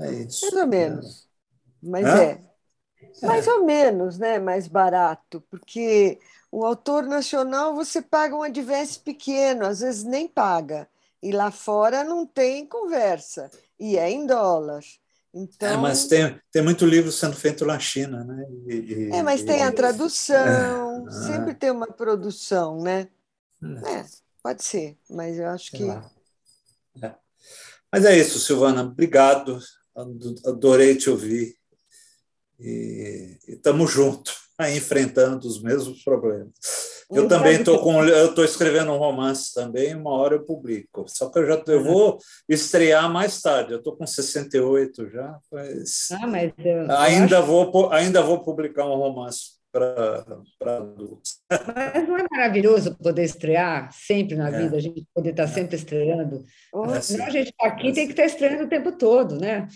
é isso. Mais ou menos. Mas é. é. Mais ou menos, né? Mais barato, porque o autor nacional você paga um advance pequeno, às vezes nem paga. E lá fora não tem conversa. E é em dólar. Então, é, mas tem, tem muito livro sendo feito na China, né? E, é, mas e, tem a tradução, é, sempre tem uma produção, né? É. é, pode ser, mas eu acho que. É. Mas é isso, Silvana, obrigado, adorei te ouvir e estamos juntos, enfrentando os mesmos problemas. Eu um também estou com, eu estou escrevendo um romance também, uma hora eu publico. Só que eu já eu vou estrear mais tarde. Eu estou com 68 já, mas, ah, mas eu, ainda eu acho... vou ainda vou publicar um romance para adultos. Mas não é maravilhoso poder estrear sempre na é. vida, a gente poder estar tá sempre estreando. É, assim, a gente está aqui é tem que estar tá estreando o tempo todo, né?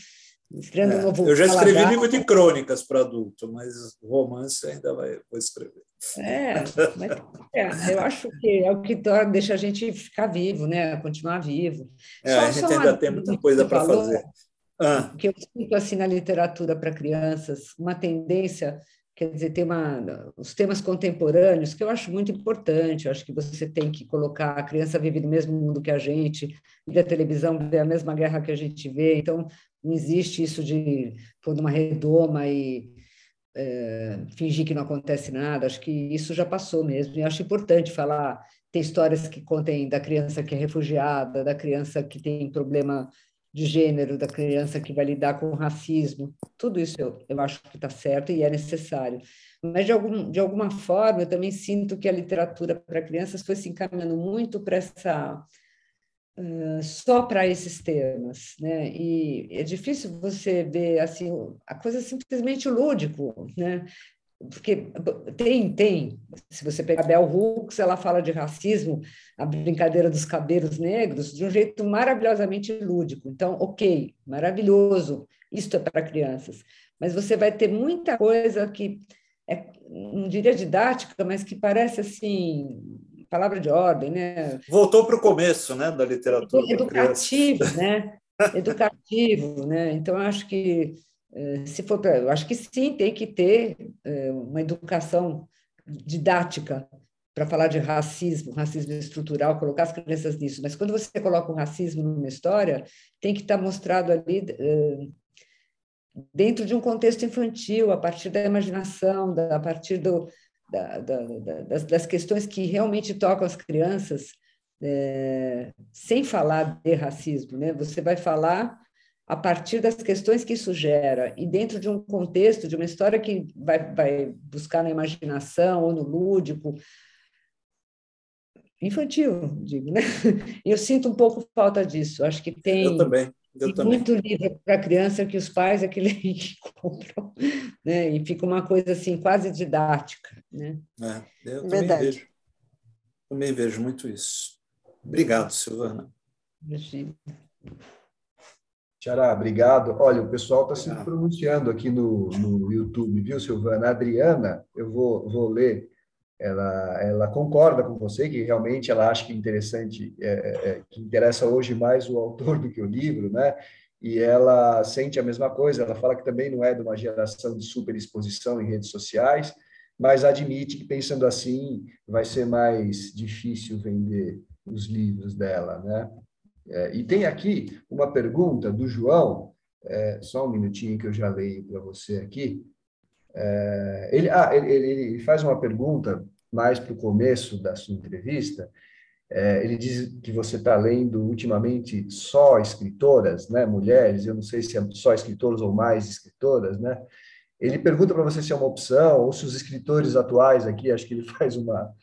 É. Eu já escrevi livro de crônicas para adulto, mas romance ainda vai, vou escrever. É, mas, é, eu acho que é o que deixa a gente ficar vivo, né? Continuar vivo. É, só, a gente ainda tem muita coisa para fazer. Ah. Que eu sinto assim na literatura para crianças, uma tendência, quer dizer, tem uma, os temas contemporâneos, que eu acho muito importante. Eu acho que você tem que colocar a criança vive no mesmo mundo que a gente, vê a televisão, vê a mesma guerra que a gente vê. Então, não existe isso de pôr numa redoma e é, fingir que não acontece nada, acho que isso já passou mesmo. E acho importante falar, ter histórias que contem da criança que é refugiada, da criança que tem problema de gênero, da criança que vai lidar com racismo. Tudo isso eu, eu acho que está certo e é necessário. Mas, de, algum, de alguma forma, eu também sinto que a literatura para crianças foi se encaminhando muito para essa só para esses temas, né? E é difícil você ver assim a coisa simplesmente lúdico, né? Porque tem, tem. Se você pegar Bell Hooks, ela fala de racismo, a brincadeira dos cabelos negros, de um jeito maravilhosamente lúdico. Então, ok, maravilhoso, isto é para crianças. Mas você vai ter muita coisa que é, não diria didática, mas que parece assim palavra de ordem, né? Voltou para o começo, né, da literatura. Educativo, né? <laughs> Educativo, né? Então acho que eh, se for para, eu acho que sim, tem que ter eh, uma educação didática para falar de racismo, racismo estrutural, colocar as crianças nisso. Mas quando você coloca o racismo numa história, tem que estar mostrado ali eh, dentro de um contexto infantil, a partir da imaginação, a partir do, da, da, das, das, questões que realmente tocam as crianças, é, sem falar de racismo. Né? Você vai falar a partir das questões que isso gera e dentro de um contexto, de uma história que vai, vai buscar na imaginação ou no lúdico, infantil, digo, né? <laughs> E eu sinto um pouco falta disso. Acho que tem. Eu também. Eu tem muito livro para criança que os pais é <laughs> que compram, né? E fica uma coisa assim quase didática, né? É, eu também Verdade. vejo. Também vejo muito isso. Obrigado, Silvana. Imagina. Tiara, obrigado. Olha, o pessoal está se pronunciando aqui no, no YouTube, viu, Silvana? A Adriana, eu vou, vou ler ela, ela concorda com você que realmente ela acha que é interessante, é, é, é, que interessa hoje mais o autor do que o livro, né? E ela sente a mesma coisa. Ela fala que também não é de uma geração de superexposição em redes sociais, mas admite que pensando assim vai ser mais difícil vender os livros dela, né? É, e tem aqui uma pergunta do João, é, só um minutinho que eu já leio para você aqui. É, ele, ah, ele, ele, faz uma pergunta mais para o começo da sua entrevista. É, ele diz que você está lendo ultimamente só escritoras, né, mulheres. Eu não sei se é só escritoras ou mais escritoras, né? Ele pergunta para você se é uma opção ou se os escritores atuais aqui, acho que ele <laughs> faz uma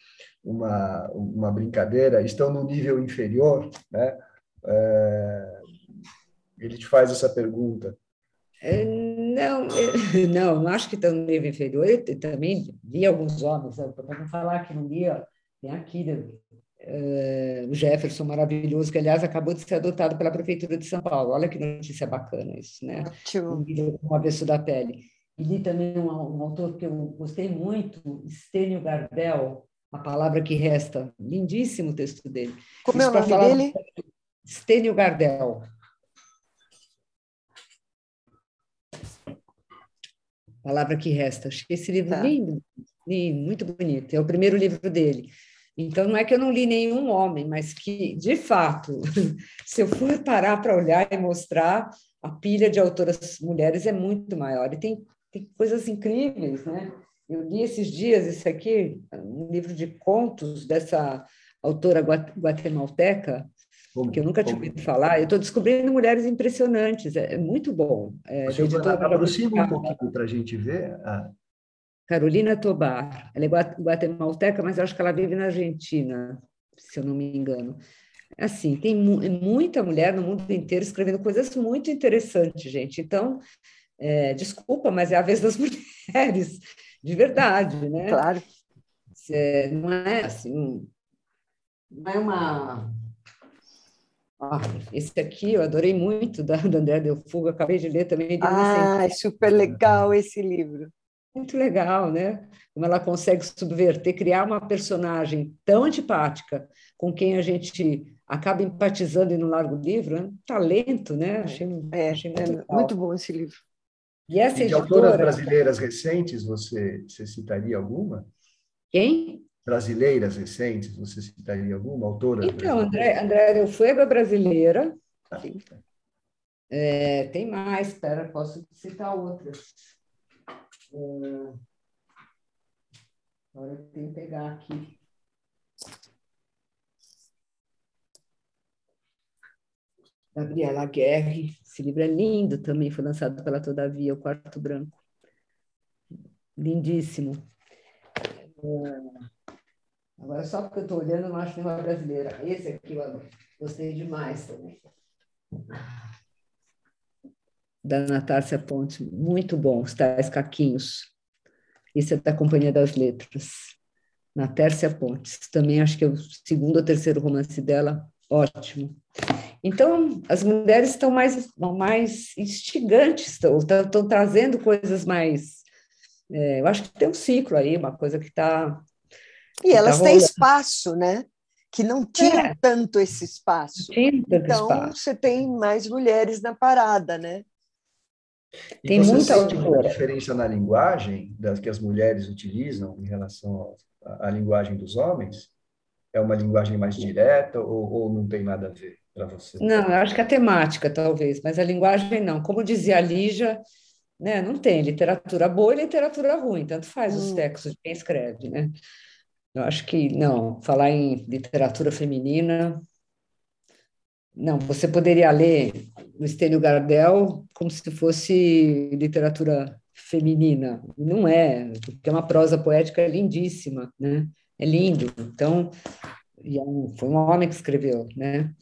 uma, uma brincadeira, estão no nível inferior, né? É, ele te faz essa pergunta. É, não, não, <laughs> não acho que estão no nível inferior. Eu também vi alguns homens, para não falar que não li, tem aqui uh, o Jefferson maravilhoso, que aliás acabou de ser adotado pela Prefeitura de São Paulo. Olha que notícia bacana isso, né? Ótimo. Um avesso da pele. E li também um, um, autor que eu gostei muito, Stênio Gardel, A Palavra que Resta. Lindíssimo o texto dele. Como isso é o nome dele? Stênio Gardel. Palavra que Resta. Achei esse livro tá. lindo, lindo, muito bonito. É o primeiro livro dele. Então, não é que eu não li nenhum homem, mas que, de fato, <laughs> se eu for parar para olhar e mostrar, a pilha de autoras mulheres é muito maior. E tem, tem coisas incríveis, né? Eu li esses dias isso aqui, um livro de contos dessa autora guatemalteca, como, que eu nunca tinha ouvido falar. Eu estou descobrindo mulheres impressionantes, é, é muito bom. É, aproxima um pouquinho para a gente ver. A... Carolina Tobar, ela é guatemalteca, mas acho que ela vive na Argentina, se eu não me engano. Assim, tem mu muita mulher no mundo inteiro escrevendo coisas muito interessantes, gente. Então, é, desculpa, mas é a vez das <laughs> mulheres, de verdade, né? Claro. É, não é assim, não é uma ah, esse aqui eu adorei muito, da, da André Del Fuga, acabei de ler também. Ah, é super legal esse livro. Muito legal, né? Como ela consegue subverter, criar uma personagem tão antipática com quem a gente acaba empatizando no largo livro, é um talento, né? Achei, é, achei muito, é muito bom esse livro. E essa e de editora... autoras brasileiras recentes, você, você citaria alguma? Quem? Brasileiras recentes? Você citaria alguma autora? Então, André, André Del Fuego é brasileira. Ah, é, tem mais, espera, posso citar outras. É, agora eu tenho que pegar aqui. Gabriela Guerre, esse livro é lindo também, foi lançado pela Todavia, O Quarto Branco. Lindíssimo. É, Agora, só porque eu estou olhando, eu não acho nenhuma brasileira. Esse aqui eu gostei demais também. Da Natácia Pontes, muito bom, os tais caquinhos. Esse é da Companhia das Letras. Natércia Pontes, também acho que é o segundo ou terceiro romance dela, ótimo. Então, as mulheres estão mais, mais instigantes, estão, estão trazendo coisas mais. É, eu acho que tem um ciclo aí, uma coisa que está e elas tá têm espaço, né? Que não tinham é. tanto esse espaço. Tinha tanto então, espaço. você tem mais mulheres na parada, né? tem muita uma diferença na linguagem das que as mulheres utilizam em relação à, à linguagem dos homens? É uma linguagem mais direta ou, ou não tem nada a ver para você? Não, eu acho que a temática talvez, mas a linguagem não. Como dizia a Lígia, né, não tem literatura boa e literatura ruim, tanto faz hum. os textos de quem escreve, né? Eu acho que, não, falar em literatura feminina, não, você poderia ler o Estênio Gardel como se fosse literatura feminina. Não é, porque é uma prosa poética lindíssima, né? É lindo. Então, é foi um homem que escreveu, né?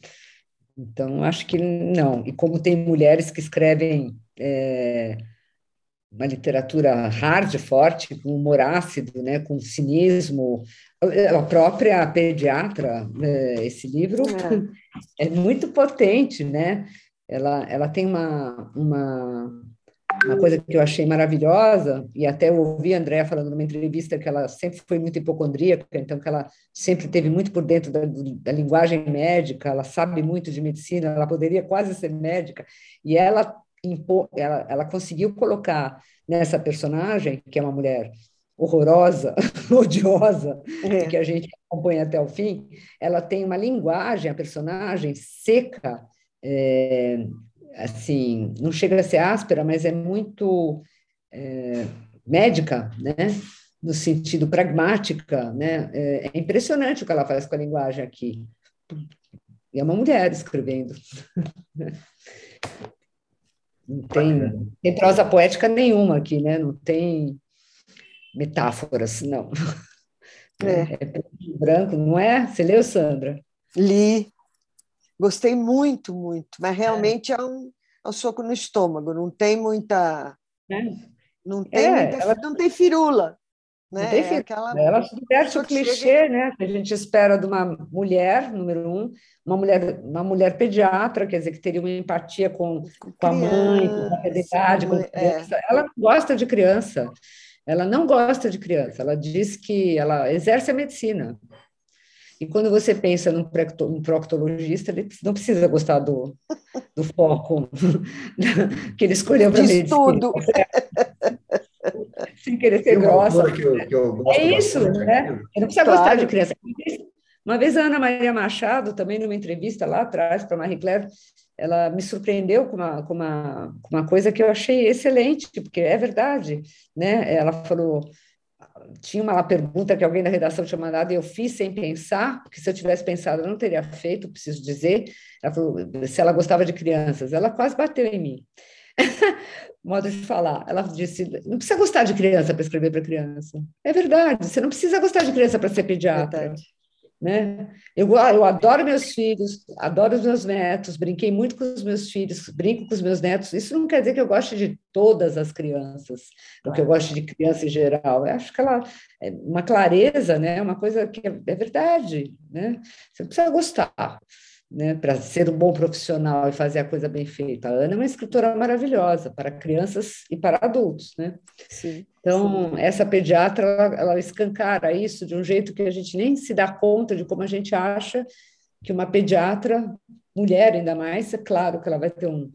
Então, acho que não. E como tem mulheres que escrevem é, uma literatura hard, forte, com humor ácido, né, com cinismo. A própria pediatra, né, esse livro é. <laughs> é. muito potente, né? Ela, ela tem uma, uma, uma coisa que eu achei maravilhosa, e até eu ouvi a Andréa falando numa entrevista que ela sempre foi muito hipocondríaca, então que ela sempre teve muito por dentro da, da linguagem médica, ela sabe muito de medicina, ela poderia quase ser médica, e ela ela, ela conseguiu colocar nessa personagem, que é uma mulher horrorosa, <laughs> odiosa, é. que a gente acompanha até o fim, ela tem uma linguagem, a personagem seca, é, assim, não chega a ser áspera, mas é muito é, médica, né? no sentido pragmática, né? É, é impressionante o que ela faz com a linguagem aqui. E é uma mulher escrevendo. <laughs> Não tem, tem prosa poética nenhuma aqui, né? Não tem metáforas, não. <laughs> É. é branco, não é? Você leu, Sandra? Li. Gostei muito, muito, mas realmente é, é um, é um soco no estômago, não tem muita. É. Não tem, é, muita, ela... não tem firula. Né? Não tem é aquela... Ela subverte o clichê chega... né? que a gente espera de uma mulher, número um, uma mulher, uma mulher pediatra, quer dizer, que teria uma empatia com, com, com a mãe, com a realidade, com a criança. É. Ela não gosta de criança, ela não gosta de criança, ela diz que ela exerce a medicina. E quando você pensa num, proctologista, ele não precisa gostar do, do foco <laughs> que ele escolheu para medicina. Tudo. <laughs> sem querer ser grossa. Que eu, que eu é isso, né? Eu não precisa claro. gostar de criança. Uma vez a Ana Maria Machado, também numa entrevista lá atrás para Marie Claire, ela me surpreendeu com uma, com, uma, com uma coisa que eu achei excelente, porque é verdade, né? Ela falou, tinha uma pergunta que alguém da redação tinha mandado e eu fiz sem pensar, porque se eu tivesse pensado eu não teria feito, preciso dizer. Ela falou se ela gostava de crianças. Ela quase bateu em mim. <laughs> modo de falar. Ela disse: não precisa gostar de criança para escrever para criança. É verdade, você não precisa gostar de criança para ser pediatra. Né? Eu, eu adoro meus filhos, adoro os meus netos, brinquei muito com os meus filhos, brinco com os meus netos. Isso não quer dizer que eu goste de todas as crianças, ou que eu goste de criança em geral. Eu acho que ela é uma clareza, né? uma coisa que é, é verdade. Né? Você precisa gostar né, para ser um bom profissional e fazer a coisa bem feita. A Ana é uma escritora maravilhosa para crianças e para adultos, né? Sim, então, sim. essa pediatra, ela, ela escancara isso de um jeito que a gente nem se dá conta de como a gente acha que uma pediatra, mulher ainda mais, é claro que ela vai ter um,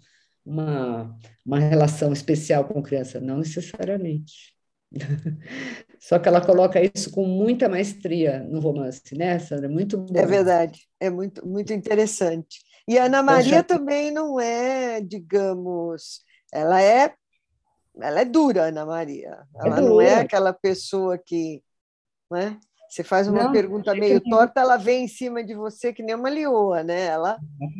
uma, uma relação especial com criança, não necessariamente. <laughs> Só que ela coloca isso com muita maestria no romance, né, Sandra? Muito bom. É verdade, é muito, muito interessante. E a Ana Maria já... também não é, digamos, ela é ela é dura, Ana Maria. É ela é não é aquela pessoa que. Né? Você faz uma não, pergunta meio torta, ela vem em cima de você que nem uma leoa, né? Ela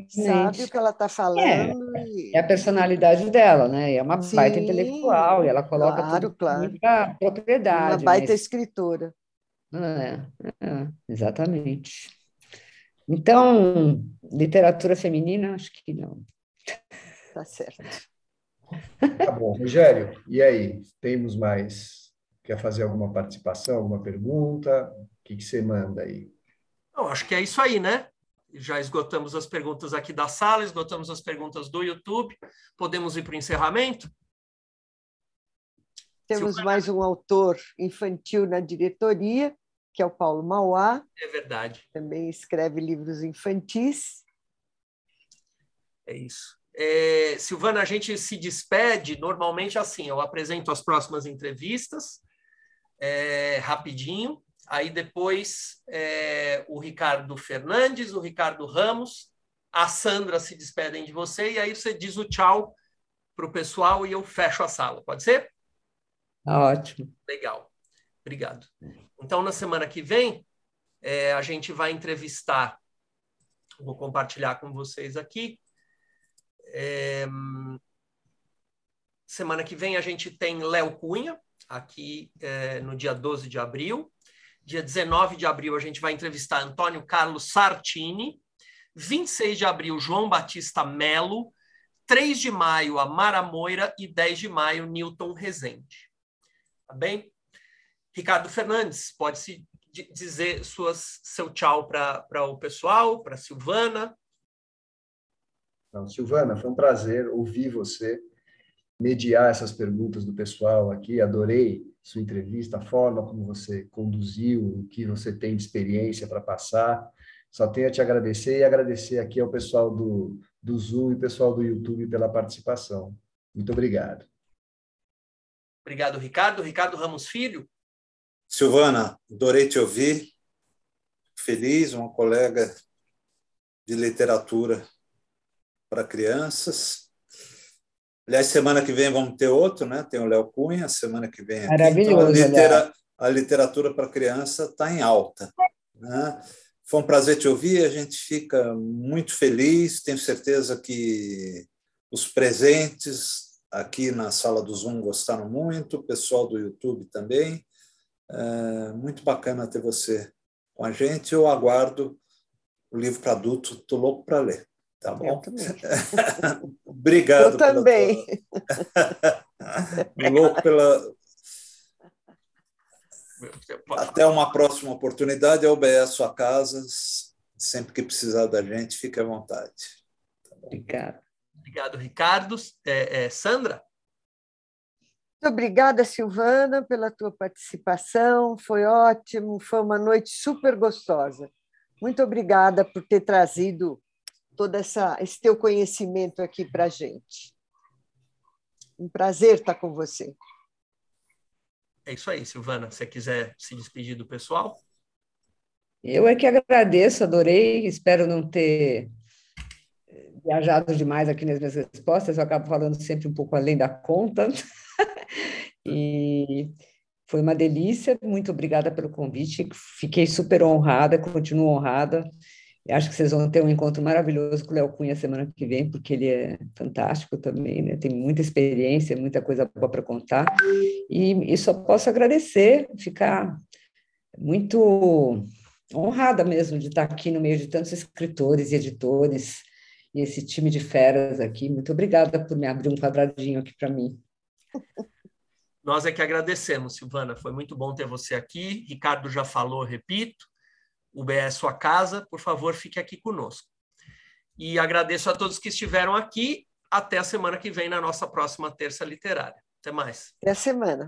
sabe o que ela está falando. É, e... é, a personalidade dela, né? É uma Sim, baita intelectual e ela coloca claro, tudo claro. muita propriedade. Uma baita mas... escritora. É, é, exatamente. Então, literatura feminina, acho que não. Tá certo. Tá bom, Rogério, e aí? Temos mais Quer fazer alguma participação, alguma pergunta? O que, que você manda aí? Não, acho que é isso aí, né? Já esgotamos as perguntas aqui da sala, esgotamos as perguntas do YouTube. Podemos ir para o encerramento? Temos mais um autor infantil na diretoria, que é o Paulo Mauá. É verdade. Também escreve livros infantis. É isso. É, Silvana, a gente se despede normalmente assim: eu apresento as próximas entrevistas, é, rapidinho. Aí depois é, o Ricardo Fernandes, o Ricardo Ramos, a Sandra se despedem de você e aí você diz o tchau para o pessoal e eu fecho a sala. Pode ser? Tá ótimo. Legal. Obrigado. Então, na semana que vem, é, a gente vai entrevistar Vou compartilhar com vocês aqui. É... Semana que vem a gente tem Léo Cunha, aqui é, no dia 12 de abril. Dia 19 de abril, a gente vai entrevistar Antônio Carlos Sartini. 26 de abril, João Batista Melo. 3 de maio, Amara Moira. E 10 de maio, Newton Rezende. Tá bem? Ricardo Fernandes, pode se dizer suas, seu tchau para o pessoal, para Silvana. Não, Silvana, foi um prazer ouvir você mediar essas perguntas do pessoal aqui. Adorei sua entrevista, a forma como você conduziu, o que você tem de experiência para passar. Só tenho a te agradecer e agradecer aqui ao pessoal do, do Zoom e pessoal do YouTube pela participação. Muito obrigado. Obrigado, Ricardo. Ricardo Ramos Filho. Silvana, adorei te ouvir. Feliz, uma colega de literatura para crianças. Aliás, semana que vem vamos ter outro, né? Tem o Léo Cunha, semana que vem. Aqui. Maravilhoso. Então, a, litera, a, literatura para criança está em alta. Né? Foi um prazer te ouvir, a gente fica muito feliz. Tenho certeza que os presentes aqui na sala do Zoom gostaram muito, o pessoal do YouTube também. É muito bacana ter você com a gente. Eu aguardo o livro para adulto, estou louco para ler. Tá bom? Eu também. <laughs> Obrigado. Eu também. Tua... <laughs> Louco pela. <laughs> Até uma próxima oportunidade. A UBS sua casa. Sempre que precisar da gente, fique à vontade. Tá Obrigado. Obrigado, Ricardo. É, é, Sandra? Muito obrigada, Silvana, pela tua participação. Foi ótimo, foi uma noite super gostosa. Muito obrigada por ter trazido todo essa, esse teu conhecimento aqui para a gente. Um prazer estar com você. É isso aí, Silvana. Se você quiser se despedir do pessoal. Eu é que agradeço, adorei. Espero não ter viajado demais aqui nas minhas respostas. Eu acabo falando sempre um pouco além da conta. <laughs> e foi uma delícia. Muito obrigada pelo convite. Fiquei super honrada, continuo honrada. Acho que vocês vão ter um encontro maravilhoso com o Léo Cunha semana que vem, porque ele é fantástico também, né? tem muita experiência, muita coisa boa para contar. E, e só posso agradecer, ficar muito honrada mesmo de estar aqui no meio de tantos escritores e editores e esse time de feras aqui. Muito obrigada por me abrir um quadradinho aqui para mim. Nós é que agradecemos, Silvana. Foi muito bom ter você aqui. Ricardo já falou, repito. O BE é sua casa, por favor, fique aqui conosco. E agradeço a todos que estiveram aqui. Até a semana que vem na nossa próxima terça literária. Até mais. Até a semana.